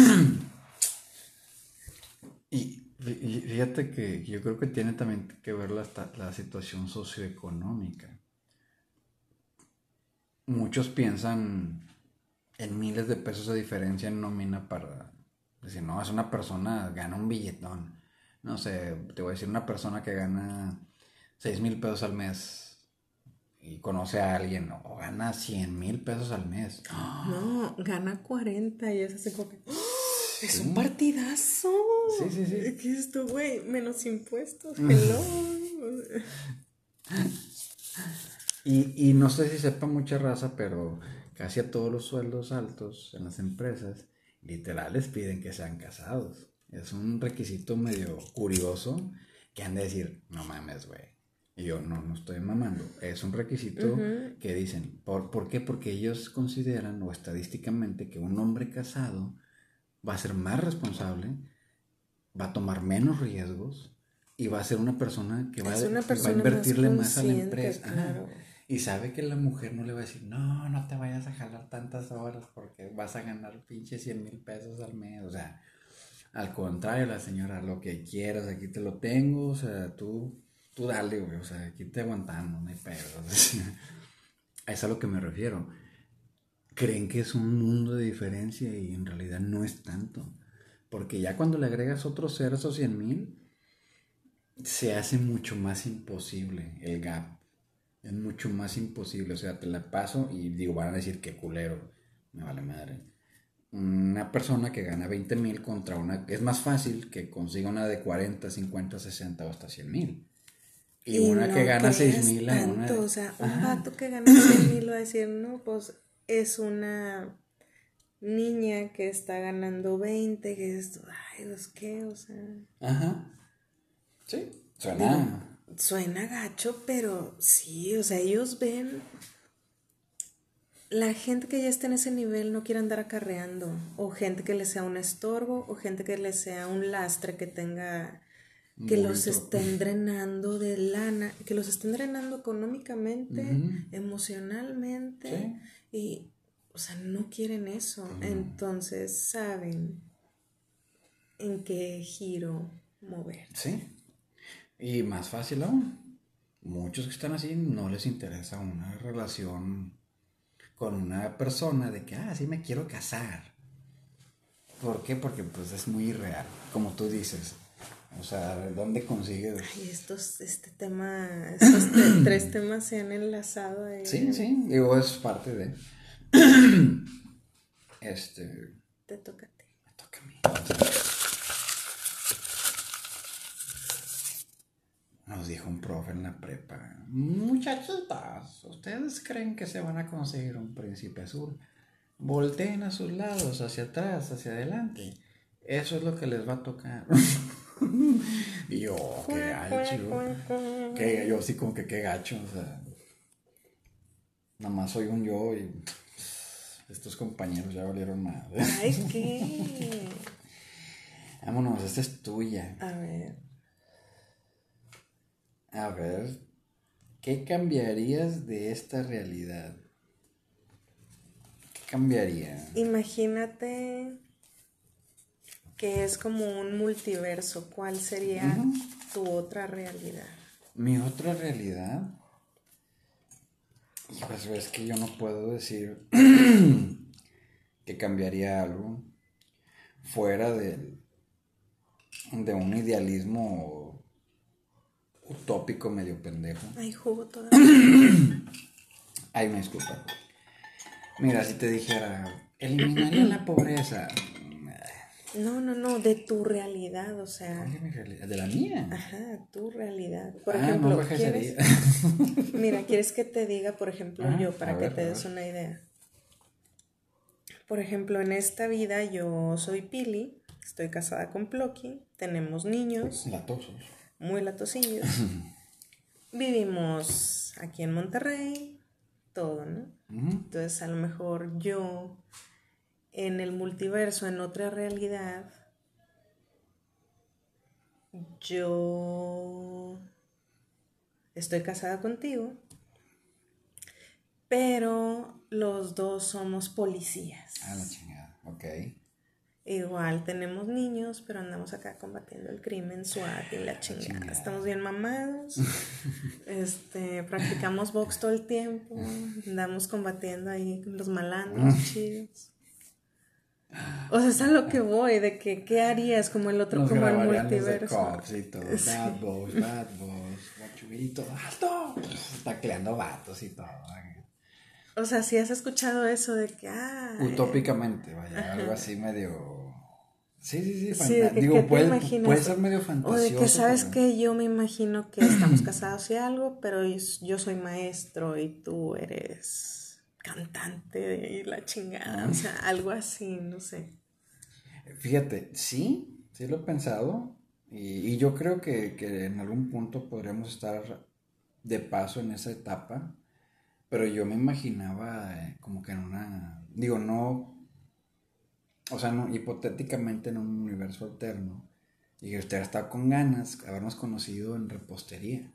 Y fíjate que yo creo que tiene también que ver la, la situación socioeconómica. Muchos piensan en miles de pesos de diferencia en nómina para decir, no, es una persona, gana un billetón. No sé, te voy a decir, una persona que gana 6 mil pesos al mes y conoce a alguien o gana 100 mil pesos al mes. No, gana 40 y es así como que. ¡oh! Es un partidazo. Sí, sí, sí. ¿Qué es esto, güey? Menos impuestos. Hello. Y, y no sé si sepa mucha raza, pero casi a todos los sueldos altos en las empresas, literal les piden que sean casados. Es un requisito medio curioso que han de decir, no mames, güey. Y yo, no, no estoy mamando. Es un requisito que dicen. ¿Por, ¿Por qué? Porque ellos consideran, o estadísticamente, que un hombre casado va a ser más responsable, va a tomar menos riesgos y va a ser una persona que va, Es una va a persona invertirle más más, a la empresa. Y sabe que la mujer no le va a decir, no, no te vayas a jalar tantas horas porque vas a ganar pinche 100 mil pesos al mes. O sea, al contrario, la señora, lo que quieras, aquí te lo tengo. O sea, tú, tú dale, güey. O sea, aquí te aguantando, no hay pedo. <laughs> Es a lo que me refiero. Creen que es un mundo de diferencia y en realidad no es tanto. Porque ya cuando le agregas otros ceros o 100 mil, se hace mucho más imposible el gap. Es mucho más imposible. O sea, te la paso y digo, van a decir que culero. Me vale madre. Una persona que gana 20 mil contra una. Es más fácil que consiga una de 40, 50, 60 o hasta 100 mil. Y, una no que gana 6 creas mil a una. O sea, un Ajá. vato que gana 6 mil va a decir, no, pues es una niña que está ganando 20, que es, ay, pues qué, o sea. Ajá. Sí. Suena. Suena gacho, pero sí, o sea, ellos ven. La gente que ya está en ese nivel no quiere andar acarreando, o gente que le sea un estorbo, o gente que le sea un lastre que tenga, que los estén drenando de lana, que los estén drenando económicamente, emocionalmente, y, o sea, no quieren eso. Entonces saben en qué giro mover. Sí. Y más fácil aún. Muchos que están así no les interesa una relación con una persona de que, ah, sí me quiero casar. ¿Por qué? Porque pues es muy irreal, como tú dices. O sea, ¿de ¿dónde consigues? Ay, estos, este tema, estos tres temas se han enlazado. Sí, sí, digo, es parte de... <clears throat> Este... Te toca a ti. Me toca a mí. Nos dijo un profe en la prepa, muchachitas, ¿ustedes creen que se van a conseguir un príncipe azul? Volteen a sus lados, hacia atrás, hacia adelante. Eso es lo que les va a tocar. <laughs> y yo, qué gacho. Que yo así como que qué gacho, o sea. Nada más soy un yo y estos compañeros ya valieron más. Ay, <laughs> ¿qué? Vámonos, esta es tuya. A ver. A ver, ¿qué cambiarías de esta realidad? ¿Qué cambiaría? Imagínate que es como un multiverso. ¿Cuál sería tu otra realidad? Mi otra realidad. Pues es que yo no puedo decir <clears throat> que cambiaría algo fuera de, de un idealismo utópico medio pendejo. Ay, jugo todavía. Ay, me disculpa. Mira, si te dijera, eliminaría la pobreza. No, no, no, de tu realidad, o sea. ¿Cuál es mi realidad? ¿De la mía? Ajá, tu realidad. Por Ah, ejemplo, no ¿quieres? <laughs> Mira, ¿quieres que te diga, por ejemplo, Ah, yo, para que ver, te des una idea? Por ejemplo, en esta vida yo soy Pili, estoy casada con Plocky, tenemos niños, Latosos. muy latosillos. <laughs> Vivimos aquí en Monterrey, todo, ¿no? Entonces, a lo mejor yo, en el multiverso, en otra realidad, yo estoy casada contigo, pero los dos somos policías. Ah, la chingada. Ok. Igual tenemos niños, pero andamos acá combatiendo el crimen, SWAT y la chingada. chingada. Estamos bien mamados. <laughs> este, practicamos box todo el tiempo. <laughs> Andamos combatiendo ahí los <laughs> malandros chidos. O sea, es a lo que voy, de que qué harías como el otro, Nos como el grabarían los de multiverso. y todo. <laughs> Bad boys, bad boys, guachubito, alto. Tacleando vatos y todo. O sea, si has escuchado eso de que, ah, Utópicamente, vaya, algo así medio. Sí, sí, sí. Sí, que, Digo, ¿qué te puede, imaginas? puede ser medio O fantasioso. de que sabes que yo me imagino que estamos casados y algo, pero yo soy maestro y tú eres cantante y la chingada, o sea, algo así, no sé. Fíjate, sí, sí lo he pensado. Y, y yo creo que, que en algún punto podríamos estar de paso en esa etapa. Pero yo me imaginaba eh, como que en una. Digo, no. O sea, no, hipotéticamente en un universo alterno. Y que usted está con ganas de habernos conocido en repostería.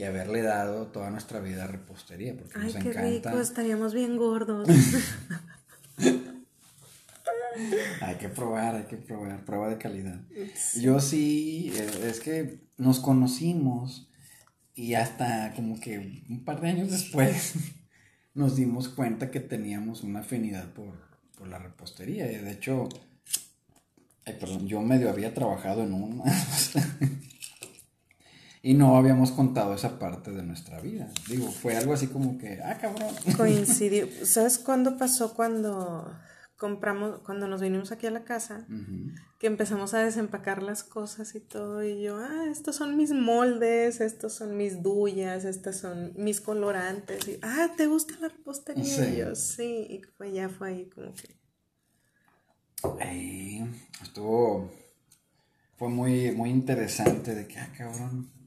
Y haberle dado toda nuestra vida a repostería. Porque Ay, nos qué encanta. rico, estaríamos bien gordos. <laughs> Hay que probar, hay que probar, prueba de calidad. Yo sí, eh, es que nos conocimos y hasta como que un par de años después <laughs> nos dimos cuenta que teníamos una afinidad por, por la repostería. Y de hecho, ay, perdón, yo medio había trabajado en una. <laughs> y no habíamos contado esa parte de nuestra vida. Digo, fue algo así como que, ah, cabrón. <laughs> Coincidió. ¿Sabes cuándo pasó cuando compramos, cuando nos vinimos aquí a la casa? Que empezamos a desempacar las cosas y todo, y yo, ah, estos son mis moldes, estos son mis duyas, estos son mis colorantes, y, ah, ¿te gusta la repostería? Sí. Y yo, sí, y fue, ya fue ahí como que, estuvo. Fue muy, muy interesante de que, ah, cabrón.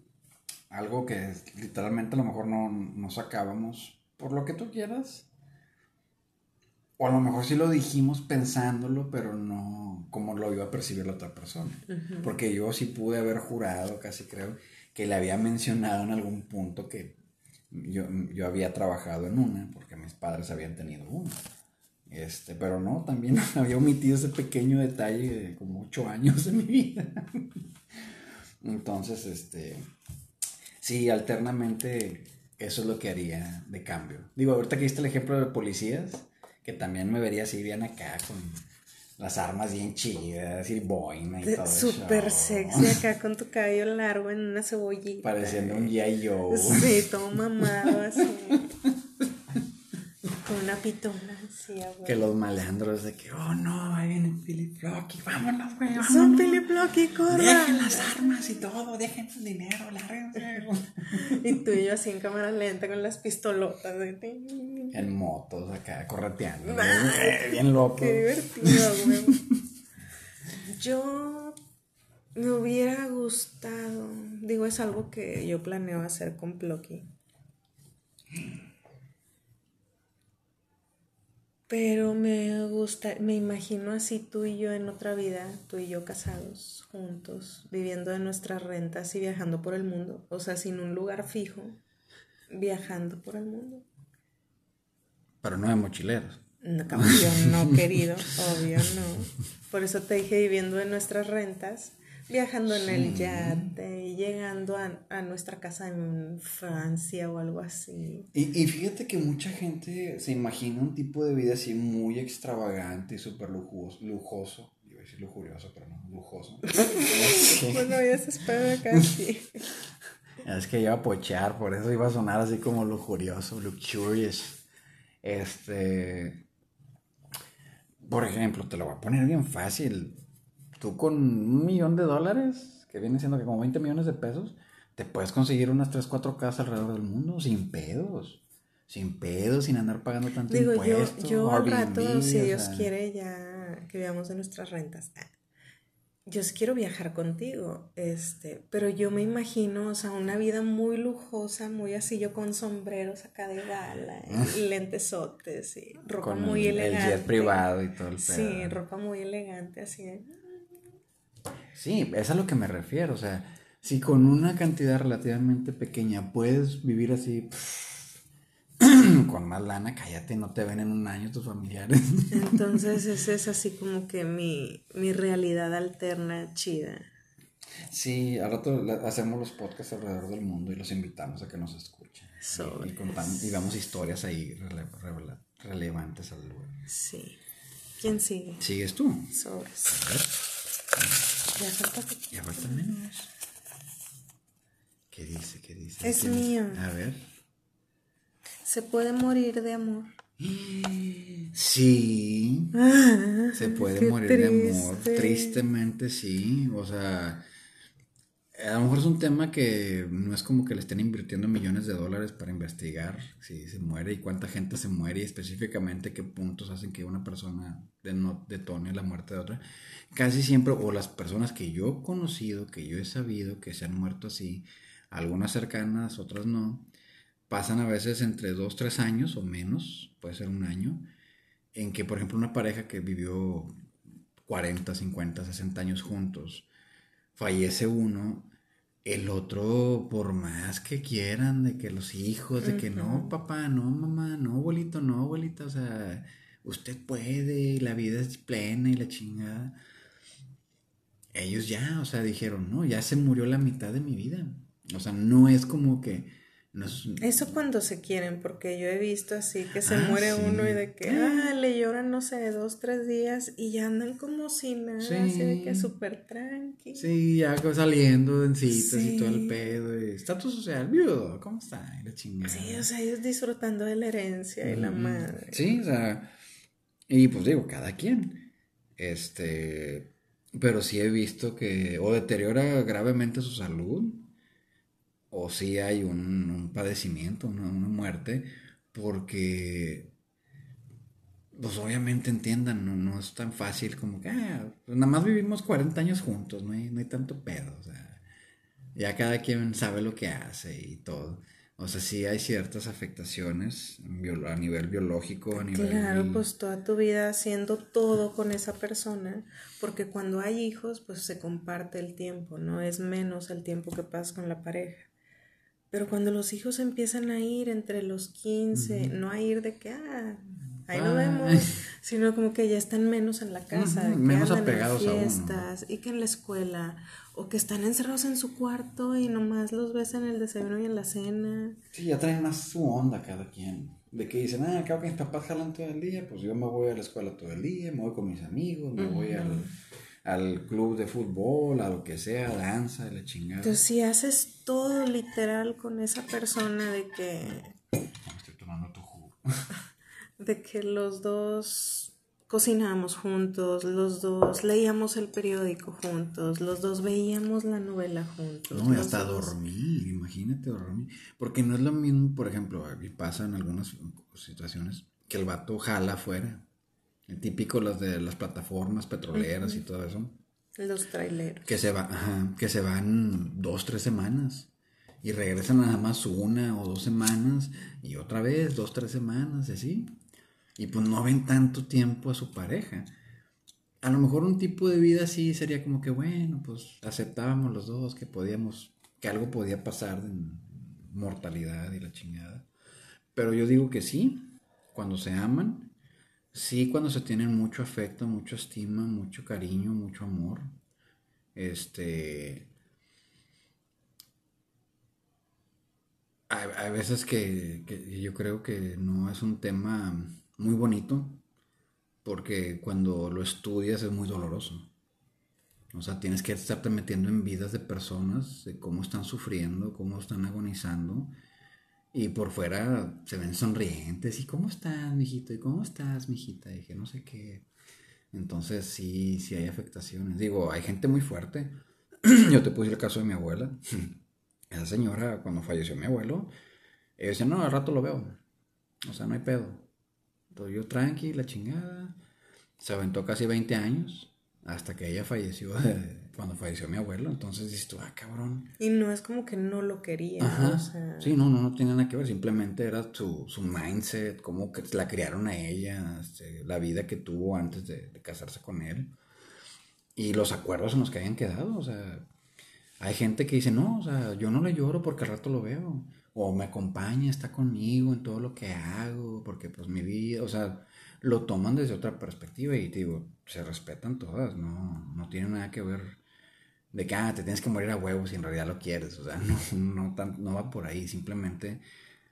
Algo que literalmente a lo mejor no, no sacábamos por lo que tú quieras. O a lo mejor sí lo dijimos pensándolo, pero no como lo iba a percibir la otra persona. Porque yo sí pude haber jurado, casi creo, que le había mencionado en algún punto que yo, yo había trabajado en una, porque mis padres habían tenido una. Este, pero no, también <laughs> había omitido ese pequeño detalle de como ocho años de mi vida. <laughs> Entonces, este, sí, alternamente eso es lo que haría de cambio. Digo, ahorita que viste el ejemplo de policías, que también me vería así bien acá con las armas bien chidas y boina y todo eso. súper sexy acá con tu cabello largo en una cebollita. Pareciendo un G.I. Joe. Sí, todo mamado así. <laughs> Con una pistola así, a huevo. Que los malandros de que, oh no, ahí viene Philip Flocky, vámonos, güey, vámonos. Son Philip Loki, corran. Dejen las armas y todo, dejen el dinero, lárguense. <laughs> Y tú y yo así en cámara lenta con las pistolotas. de ting. en motos acá, correteando. bien loco. Qué divertido, güey. Yo me hubiera gustado, digo, es algo que yo planeo hacer con Plocky. Pero me gusta, me imagino así tú y yo en otra vida, tú y yo casados, juntos, viviendo de nuestras rentas y viajando por el mundo. O sea, sin un lugar fijo, viajando por el mundo. Pero no de mochileros. No, no, <laughs> querido, obvio no. Por eso te dije viviendo de nuestras rentas viajando en el yate y llegando a, nuestra casa en Francia o algo así. Y, fíjate que mucha gente se imagina un tipo de vida así muy extravagante y súper lujoso, lujoso. Iba a decir lujurioso, pero no, lujoso. <laughs> bueno, ya se espera casi. <laughs> Es que iba a pochear, por eso iba a sonar así como lujurioso, luxurious. Este. Por ejemplo, te lo voy a poner bien fácil tú con un millón de dólares, que viene siendo que como 20 millones de pesos, te puedes conseguir unas 3, 4 casas alrededor del mundo sin pedos. Sin pedos, sin andar pagando tanto Digo, impuesto. Yo, yo al rato, si Dios quiere, ya que veamos de nuestras rentas. Yo quiero viajar contigo, este, pero yo me imagino, o sea, una vida muy lujosa, muy así, yo con sombreros acá de gala, y <laughs> lentesotes, y ropa muy elegante. El jet privado y todo el pedo. Sí, ropa muy elegante, así. Sí, es a lo que me refiero. O sea, si con una cantidad relativamente pequeña puedes vivir así, <clears throat> con más lana, cállate, no te ven en un año tus familiares. <laughs> Entonces, esa es así como que mi, realidad alterna chida. Sí, al rato hacemos los podcasts alrededor del mundo y los invitamos a que nos escuchen. Y, contamos, y damos historias ahí relevantes al lugar. Sí. ¿Quién sigue? ¿Sigues tú? Sobres. Ya falta Ya falta menos. ¿Qué dice? ¿Qué dice? Es mío. A ver. ¿Se puede morir de amor? Sí. se puede morir de amor. Tristemente sí. O sea, a lo mejor es un tema que no es como que le estén invirtiendo millones de dólares para investigar si se muere y cuánta gente se muere y específicamente qué puntos hacen que una persona detone la muerte de otra. Casi siempre, o las personas que yo he conocido, que yo he sabido que se han muerto así, algunas cercanas, otras no, pasan a veces entre dos, tres años o menos, puede ser un año, en que por ejemplo una pareja que vivió 40, 50, 60 años juntos, fallece uno, el otro, por más que quieran, de que los hijos, de que no, papá, no, mamá, no, abuelito, no, abuelita, o sea, usted puede, la vida es plena y la chingada. Ellos ya, o sea, dijeron, no, ya se murió la mitad de mi vida. O sea, no es como que eso cuando se quieren, porque yo he visto así que se ah, muere uno y de que, ah, le lloran, no sé, dos, tres días y ya andan como si nada, así de que súper tranqui. Sí, ya saliendo en citas y todo el pedo. Y estatus social, viudo, ¿cómo está? Y la chingada. Sí, o sea, ellos disfrutando de la herencia y la madre. Sí, o sea, y pues digo, cada quien. Este, pero sí he visto que o deteriora gravemente su salud o si hay un, padecimiento, una, muerte, porque, pues obviamente entiendan, no, no es tan fácil como que, ah, pues nada más vivimos 40 años juntos, no hay, no hay tanto pedo, o sea, ya cada quien sabe lo que hace y todo. O sea, sí hay ciertas afectaciones a nivel biológico, a nivel... Claro, pues toda tu vida haciendo todo con esa persona, porque cuando hay hijos, pues se comparte el tiempo, no es menos el tiempo que pasas con la pareja. Pero cuando los hijos empiezan a ir entre los 15, no a ir de que, ah, ahí lo vemos, <laughs> sino como que ya están menos en la casa, menos apegados en fiestas y que en la escuela, o que están encerrados en su cuarto y nomás los ves en el desayuno y en la cena. Sí, ya traen más su onda cada quien. De que dicen, ah, creo que mis papás jalan todo el día, pues yo me voy a la escuela todo el día, me voy con mis amigos, me voy al al club de fútbol, a lo que sea, danza, la chingada. Entonces, si haces todo literal con esa persona de que. Estoy tomando tu jugo. <laughs> de que los dos cocinamos juntos, los dos leíamos el periódico juntos, los dos veíamos la novela juntos. No, hasta dormir, imagínate dormir. Porque no es lo mismo, por ejemplo, pasa en algunas situaciones que el vato jala afuera el típico los de las plataformas petroleras y todo eso. Los traileros. Que se, va, que se van dos, tres semanas. Y regresan nada más una o dos semanas. Y otra vez, dos, tres semanas, y así. y pues no ven tanto tiempo a su pareja. A lo mejor un tipo de vida así sería como que, bueno, pues aceptábamos los dos que podíamos, que algo podía pasar de mortalidad y la chingada. Pero yo digo que sí, cuando se aman, sí, cuando se tienen mucho afecto, mucha estima, mucho cariño, mucho amor. Este. Hay, veces que, que yo creo que no es un tema muy bonito, porque cuando lo estudias es muy doloroso. O sea, tienes que estarte metiendo en vidas de personas, de cómo están sufriendo, cómo están agonizando. Y por fuera se ven sonrientes. ¿Y cómo estás, mijito? ¿Y cómo estás, mijita? Dije, no sé qué. Entonces sí, sí hay afectaciones. Digo, hay gente muy fuerte. <clears throat> Yo te puse el caso de mi abuela. <laughs> Esa señora, cuando falleció mi abuelo, ella decía, no, al rato lo veo. O sea, no hay pedo. Entonces yo tranqui, la chingada. Se aventó casi 20 años hasta que ella falleció, cuando falleció mi abuelo. Entonces dices tú, ah, cabrón. Y no es como que no lo quería. Ajá. Sí, no, no, no tiene nada que ver. Simplemente era su, su mindset, cómo la criaron a ella, este, la vida que tuvo antes de, de, casarse con él. Y los acuerdos en los que hayan quedado. O sea, hay gente que dice, no, o sea, yo no le lloro porque al rato lo veo o me acompaña, está conmigo en todo lo que hago, porque pues mi vida, o sea, lo toman desde otra perspectiva y digo, se respetan todas, no, no tiene nada que ver de que, ah, te tienes que morir a huevos si en realidad lo quieres, o sea, <laughs> no, no, no va por ahí, simplemente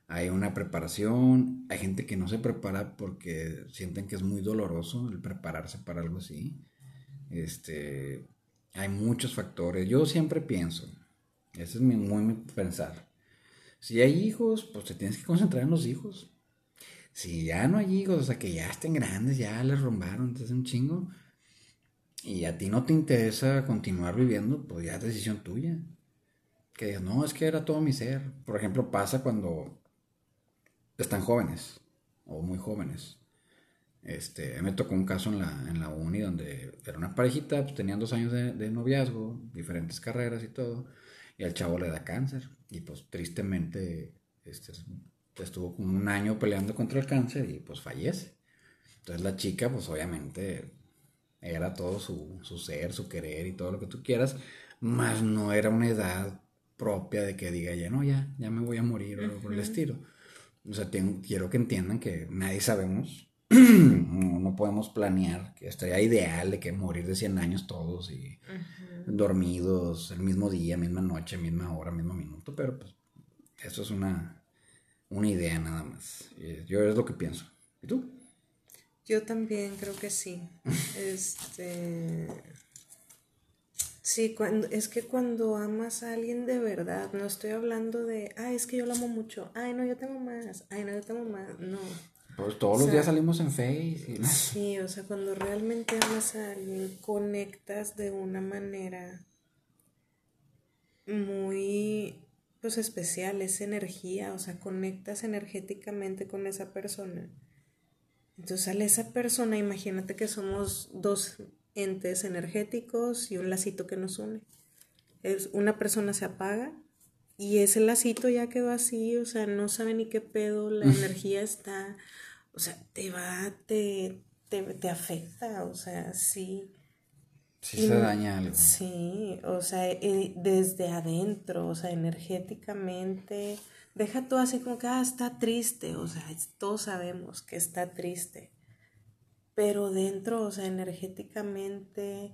hay una preparación, hay gente que no se prepara porque sienten que es muy doloroso el prepararse para algo así, este, hay muchos factores, yo siempre pienso, ese es mi, muy mi pensar, si hay hijos, pues te tienes que concentrar en los hijos. Si ya no hay hijos, o sea, que ya estén grandes, ya les rombaron, entonces un chingo, y a ti no te interesa continuar viviendo, pues ya es decisión tuya. Que digas, no, es que era todo mi ser. Por ejemplo, pasa cuando están jóvenes o muy jóvenes. Este, me tocó un caso en la, en la uni donde era una parejita, pues tenían dos años de, de noviazgo, diferentes carreras y todo, y al chavo le da cáncer. Y pues tristemente este, estuvo como un año peleando contra el cáncer y pues fallece. Entonces la chica pues obviamente era todo su, ser, su querer y todo lo que tú quieras, más no era una edad propia de que diga ya no, ya, ya me voy a morir o por el estilo. O sea, quiero que entiendan que nadie sabemos, no, podemos planear, que estaría ideal de que morir de 100 años todos y dormidos el mismo día, misma noche, misma hora, mismo minuto, pero pues eso es una, una idea nada más. Yo es lo que pienso. ¿Y tú? Yo también creo que sí. <laughs> este Sí, cuando, es que cuando amas a alguien de verdad, no estoy hablando de, ay, es que yo lo amo mucho, ay, no, yo tengo más, ay, no, yo tengo más, no. Pues todos los días salimos en Face. Sí, o sea, cuando realmente amas a alguien, conectas de una manera muy, pues especial, es energía, o sea, conectas energéticamente con esa persona. Entonces, sale esa persona, imagínate que somos dos entes energéticos y un lacito que nos une. Es, una persona se apaga y ese lacito ya quedó así, o sea, no sabe ni qué pedo, la <laughs> energía está o sea, te va, te, te, afecta, o sea, sí. Sí se daña algo. Sí, o sea, eh, desde adentro, o sea, energéticamente, deja todo así como que, ah, está triste, o sea, todos sabemos que está triste, pero dentro, o sea, energéticamente,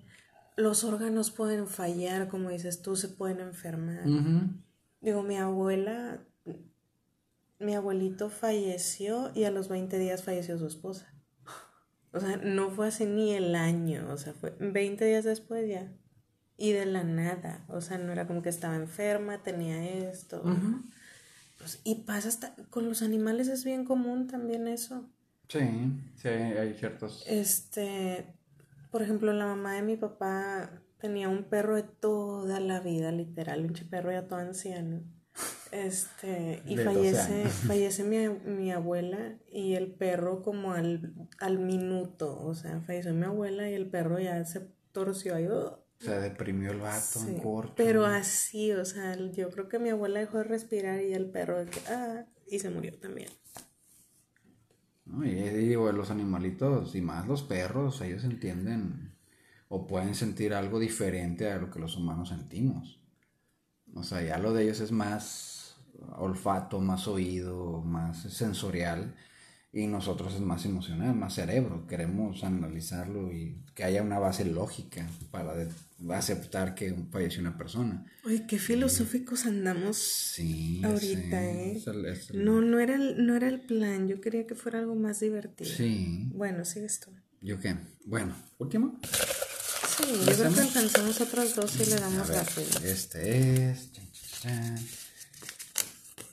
los órganos pueden fallar, como dices tú, se pueden enfermar. Digo, mi abuela mi abuelito falleció y a los 20 días falleció su esposa. O sea, no fue así ni el año, o sea, fue 20 días después ya. Y de la nada, o sea, no era como que estaba enferma, tenía esto. pues, y pasa hasta, con los animales es bien común también eso. Sí, sí, hay ciertos. Este, por ejemplo, la mamá de mi papá tenía un perro de toda la vida, literal, un perro ya todo anciano. Este, y fallece, <laughs> fallece mi, mi, abuela y el perro como al, al minuto, o sea, falleció mi abuela y el perro ya se torció ahí. ¡oh! Se deprimió el vato en corto. Pero así, o sea, yo creo que mi abuela dejó de respirar y el perro, ah, y se murió también. ¿no? Y, digo, los animalitos, y más los perros, ellos entienden o pueden sentir algo diferente a lo que los humanos sentimos. O sea, ya lo de ellos es más olfato, más oído, más sensorial y nosotros es más emocional, más cerebro. Queremos analizarlo y que haya una base lógica para aceptar que falleció una persona. Oye, qué filosóficos andamos sí, ahorita, ¿eh? No, no era, el, no era el plan, yo quería que fuera algo más divertido. Sí. Bueno, sigues tú. ¿Yo qué? Bueno, último. Sí, yo creo que alcanzamos otros dos y le damos rápido. Este es.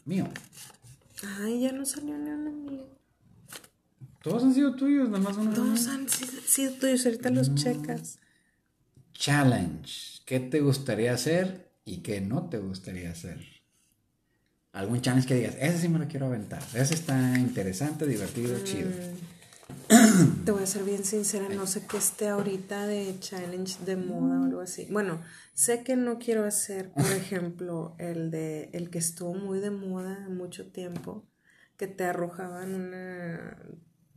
Mío. Ay, ya no salió ni uno mío. Todos han sido tuyos, nada más uno. Todos han sido tuyos, ahorita los checas. Challenge. ¿Qué te gustaría hacer y qué no te gustaría hacer? Algún challenge que digas, ese sí me lo quiero aventar. Ese está interesante, divertido, mm. chido. Te voy a ser bien sincera, no sé qué esté ahorita de challenge de moda o algo así. Bueno, sé que no quiero hacer, por ejemplo, el de el que estuvo muy de moda mucho tiempo, que te arrojaban una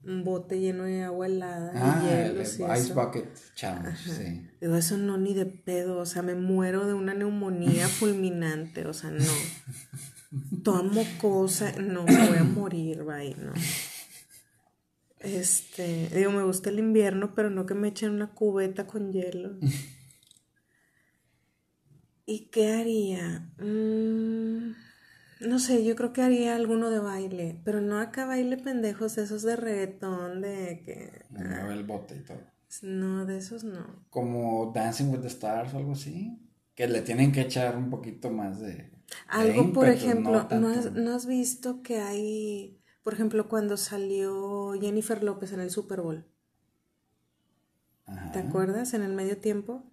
un bote lleno de agua helada ah, y Ice Bucket Challenge, sí. Digo, eso no ni de pedo, o sea, me muero de una neumonía <laughs> fulminante, o sea, no. Toda mocosa, no, me voy a morir, bye, no. Este, digo, me gusta el invierno, pero no que me echen una cubeta con hielo. <laughs> ¿Y qué haría? Mmm no sé, yo creo que haría alguno de baile, pero no acá baile pendejos, esos de reggaetón, de que... Ah, el bote y todo. No, de esos no. Como Dancing with the Stars o algo así, que le tienen que echar un poquito más de... Algo, por ejemplo, no, has, ¿no has visto que hay, por ejemplo, cuando salió Jennifer López en el Super Bowl? ¿Te acuerdas? En el medio tiempo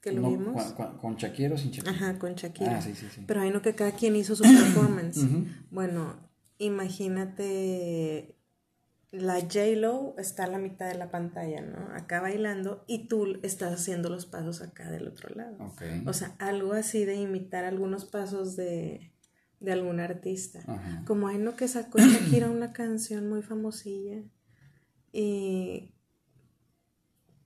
que lo vimos. Con, Shakira o sin Shakira? Ajá, con Shakira. Ah, sí, sí, sí. Pero hay no que cada quien hizo su <clears throat> performance. Bueno, imagínate la J-Lo está a la mitad de la pantalla, ¿no? Acá bailando y tú estás haciendo los pasos acá del otro lado. Okay. O sea, algo así de imitar algunos pasos de, de algún artista. Como hay no que sacó Shakira una canción muy famosilla y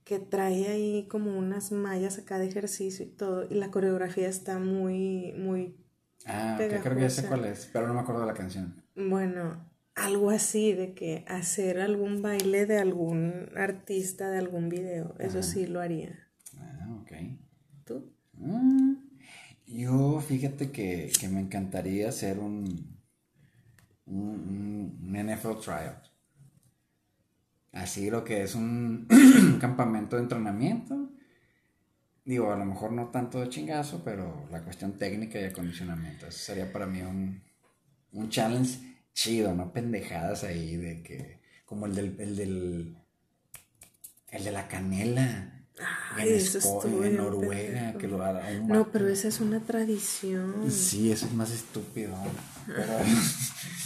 que trae ahí como unas mallas acá de ejercicio y todo, y la coreografía está muy, muy... Ah, creo que ya sé cuál es, pero no me acuerdo de la canción. Bueno, algo así, de que hacer algún baile de algún artista de algún video, eso sí lo haría. Ah, ok. ¿Tú? Ah, yo, fíjate que, me encantaría hacer un, un, un NFL tryout así lo que es <clears throat> un, campamento de entrenamiento. Digo, a lo mejor no tanto de chingazo, pero la cuestión técnica y acondicionamiento. Eso sería para mí un, un challenge chido, no pendejadas ahí de que. Como el del. El, del, el de la canela. En, en Noruega, que lo No, pero esa es una tradición. Sí, eso es más estúpido. Pero.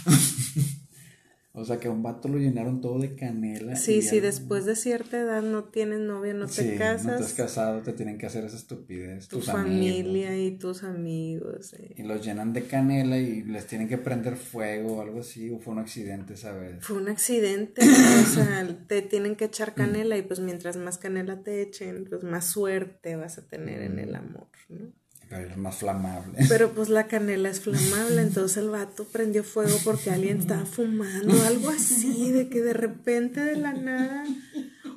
<laughs> O sea, que a un vato lo llenaron todo de canela. Sí, sí, después de cierta edad no tienes novia, no te casas. No te has casado, te tienen que hacer esa estupidez. Tu familia y tus amigos. Y los llenan de canela y les tienen que prender fuego o algo así, o fue un accidente, ¿sabes? Fue un accidente, o sea, te tienen que echar canela y pues mientras más canela te echen, pues más suerte vas a tener en el mm. amor, ¿no? Es más flamable. <laughs> Pero pues la canela es flamable, entonces el vato prendió fuego porque alguien estaba fumando, algo así, de que de repente de la nada,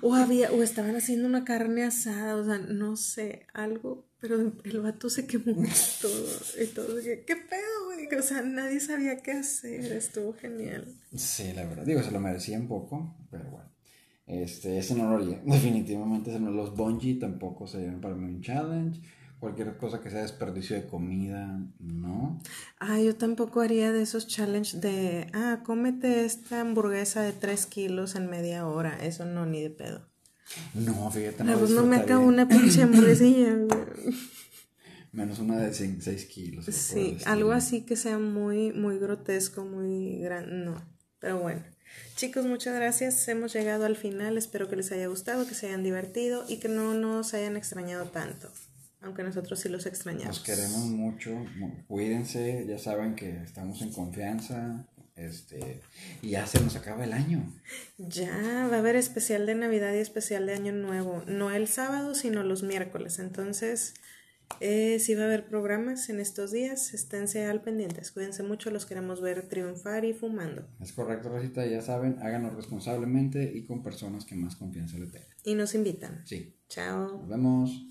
o había, o estaban haciendo una carne asada, o sea, no sé, algo, pero el vato se quemó todo, y todo, ¿qué pedo, güey? O sea, nadie sabía qué hacer, estuvo genial. Sí, la verdad, digo, se lo merecía un poco, pero bueno. Este, ese no lo haría, <laughs> definitivamente, los bungee tampoco serían para mí un challenge cualquier cosa que sea desperdicio de comida, ¿no? Ah, yo tampoco haría de esos challenge de, ah, cómete esta hamburguesa de 3 kilos en media hora. Eso no, ni de pedo. No, fíjate. No, pues no me acabo una pinche hamburguesilla. Menos una de 6 kilos. Sí, algo así que sea muy, muy grotesco, muy grande. No, pero bueno. Chicos, muchas gracias. Hemos llegado al final. Espero que les haya gustado, que se hayan divertido y que no nos hayan extrañado tanto aunque nosotros sí los extrañamos. Nos queremos mucho, cuídense, ya saben que estamos en confianza, Este, y ya se nos acaba el año. Ya, va a haber especial de Navidad y especial de Año Nuevo. No el sábado, sino los miércoles. Entonces, eh, sí va a haber programas en estos días. Esténse al pendientes. Cuídense mucho, los queremos ver triunfar y fumando. Es correcto, Rosita, ya saben, háganlo responsablemente y con personas que más confianza le tengan. Y nos invitan. Sí. Chao. Nos vemos.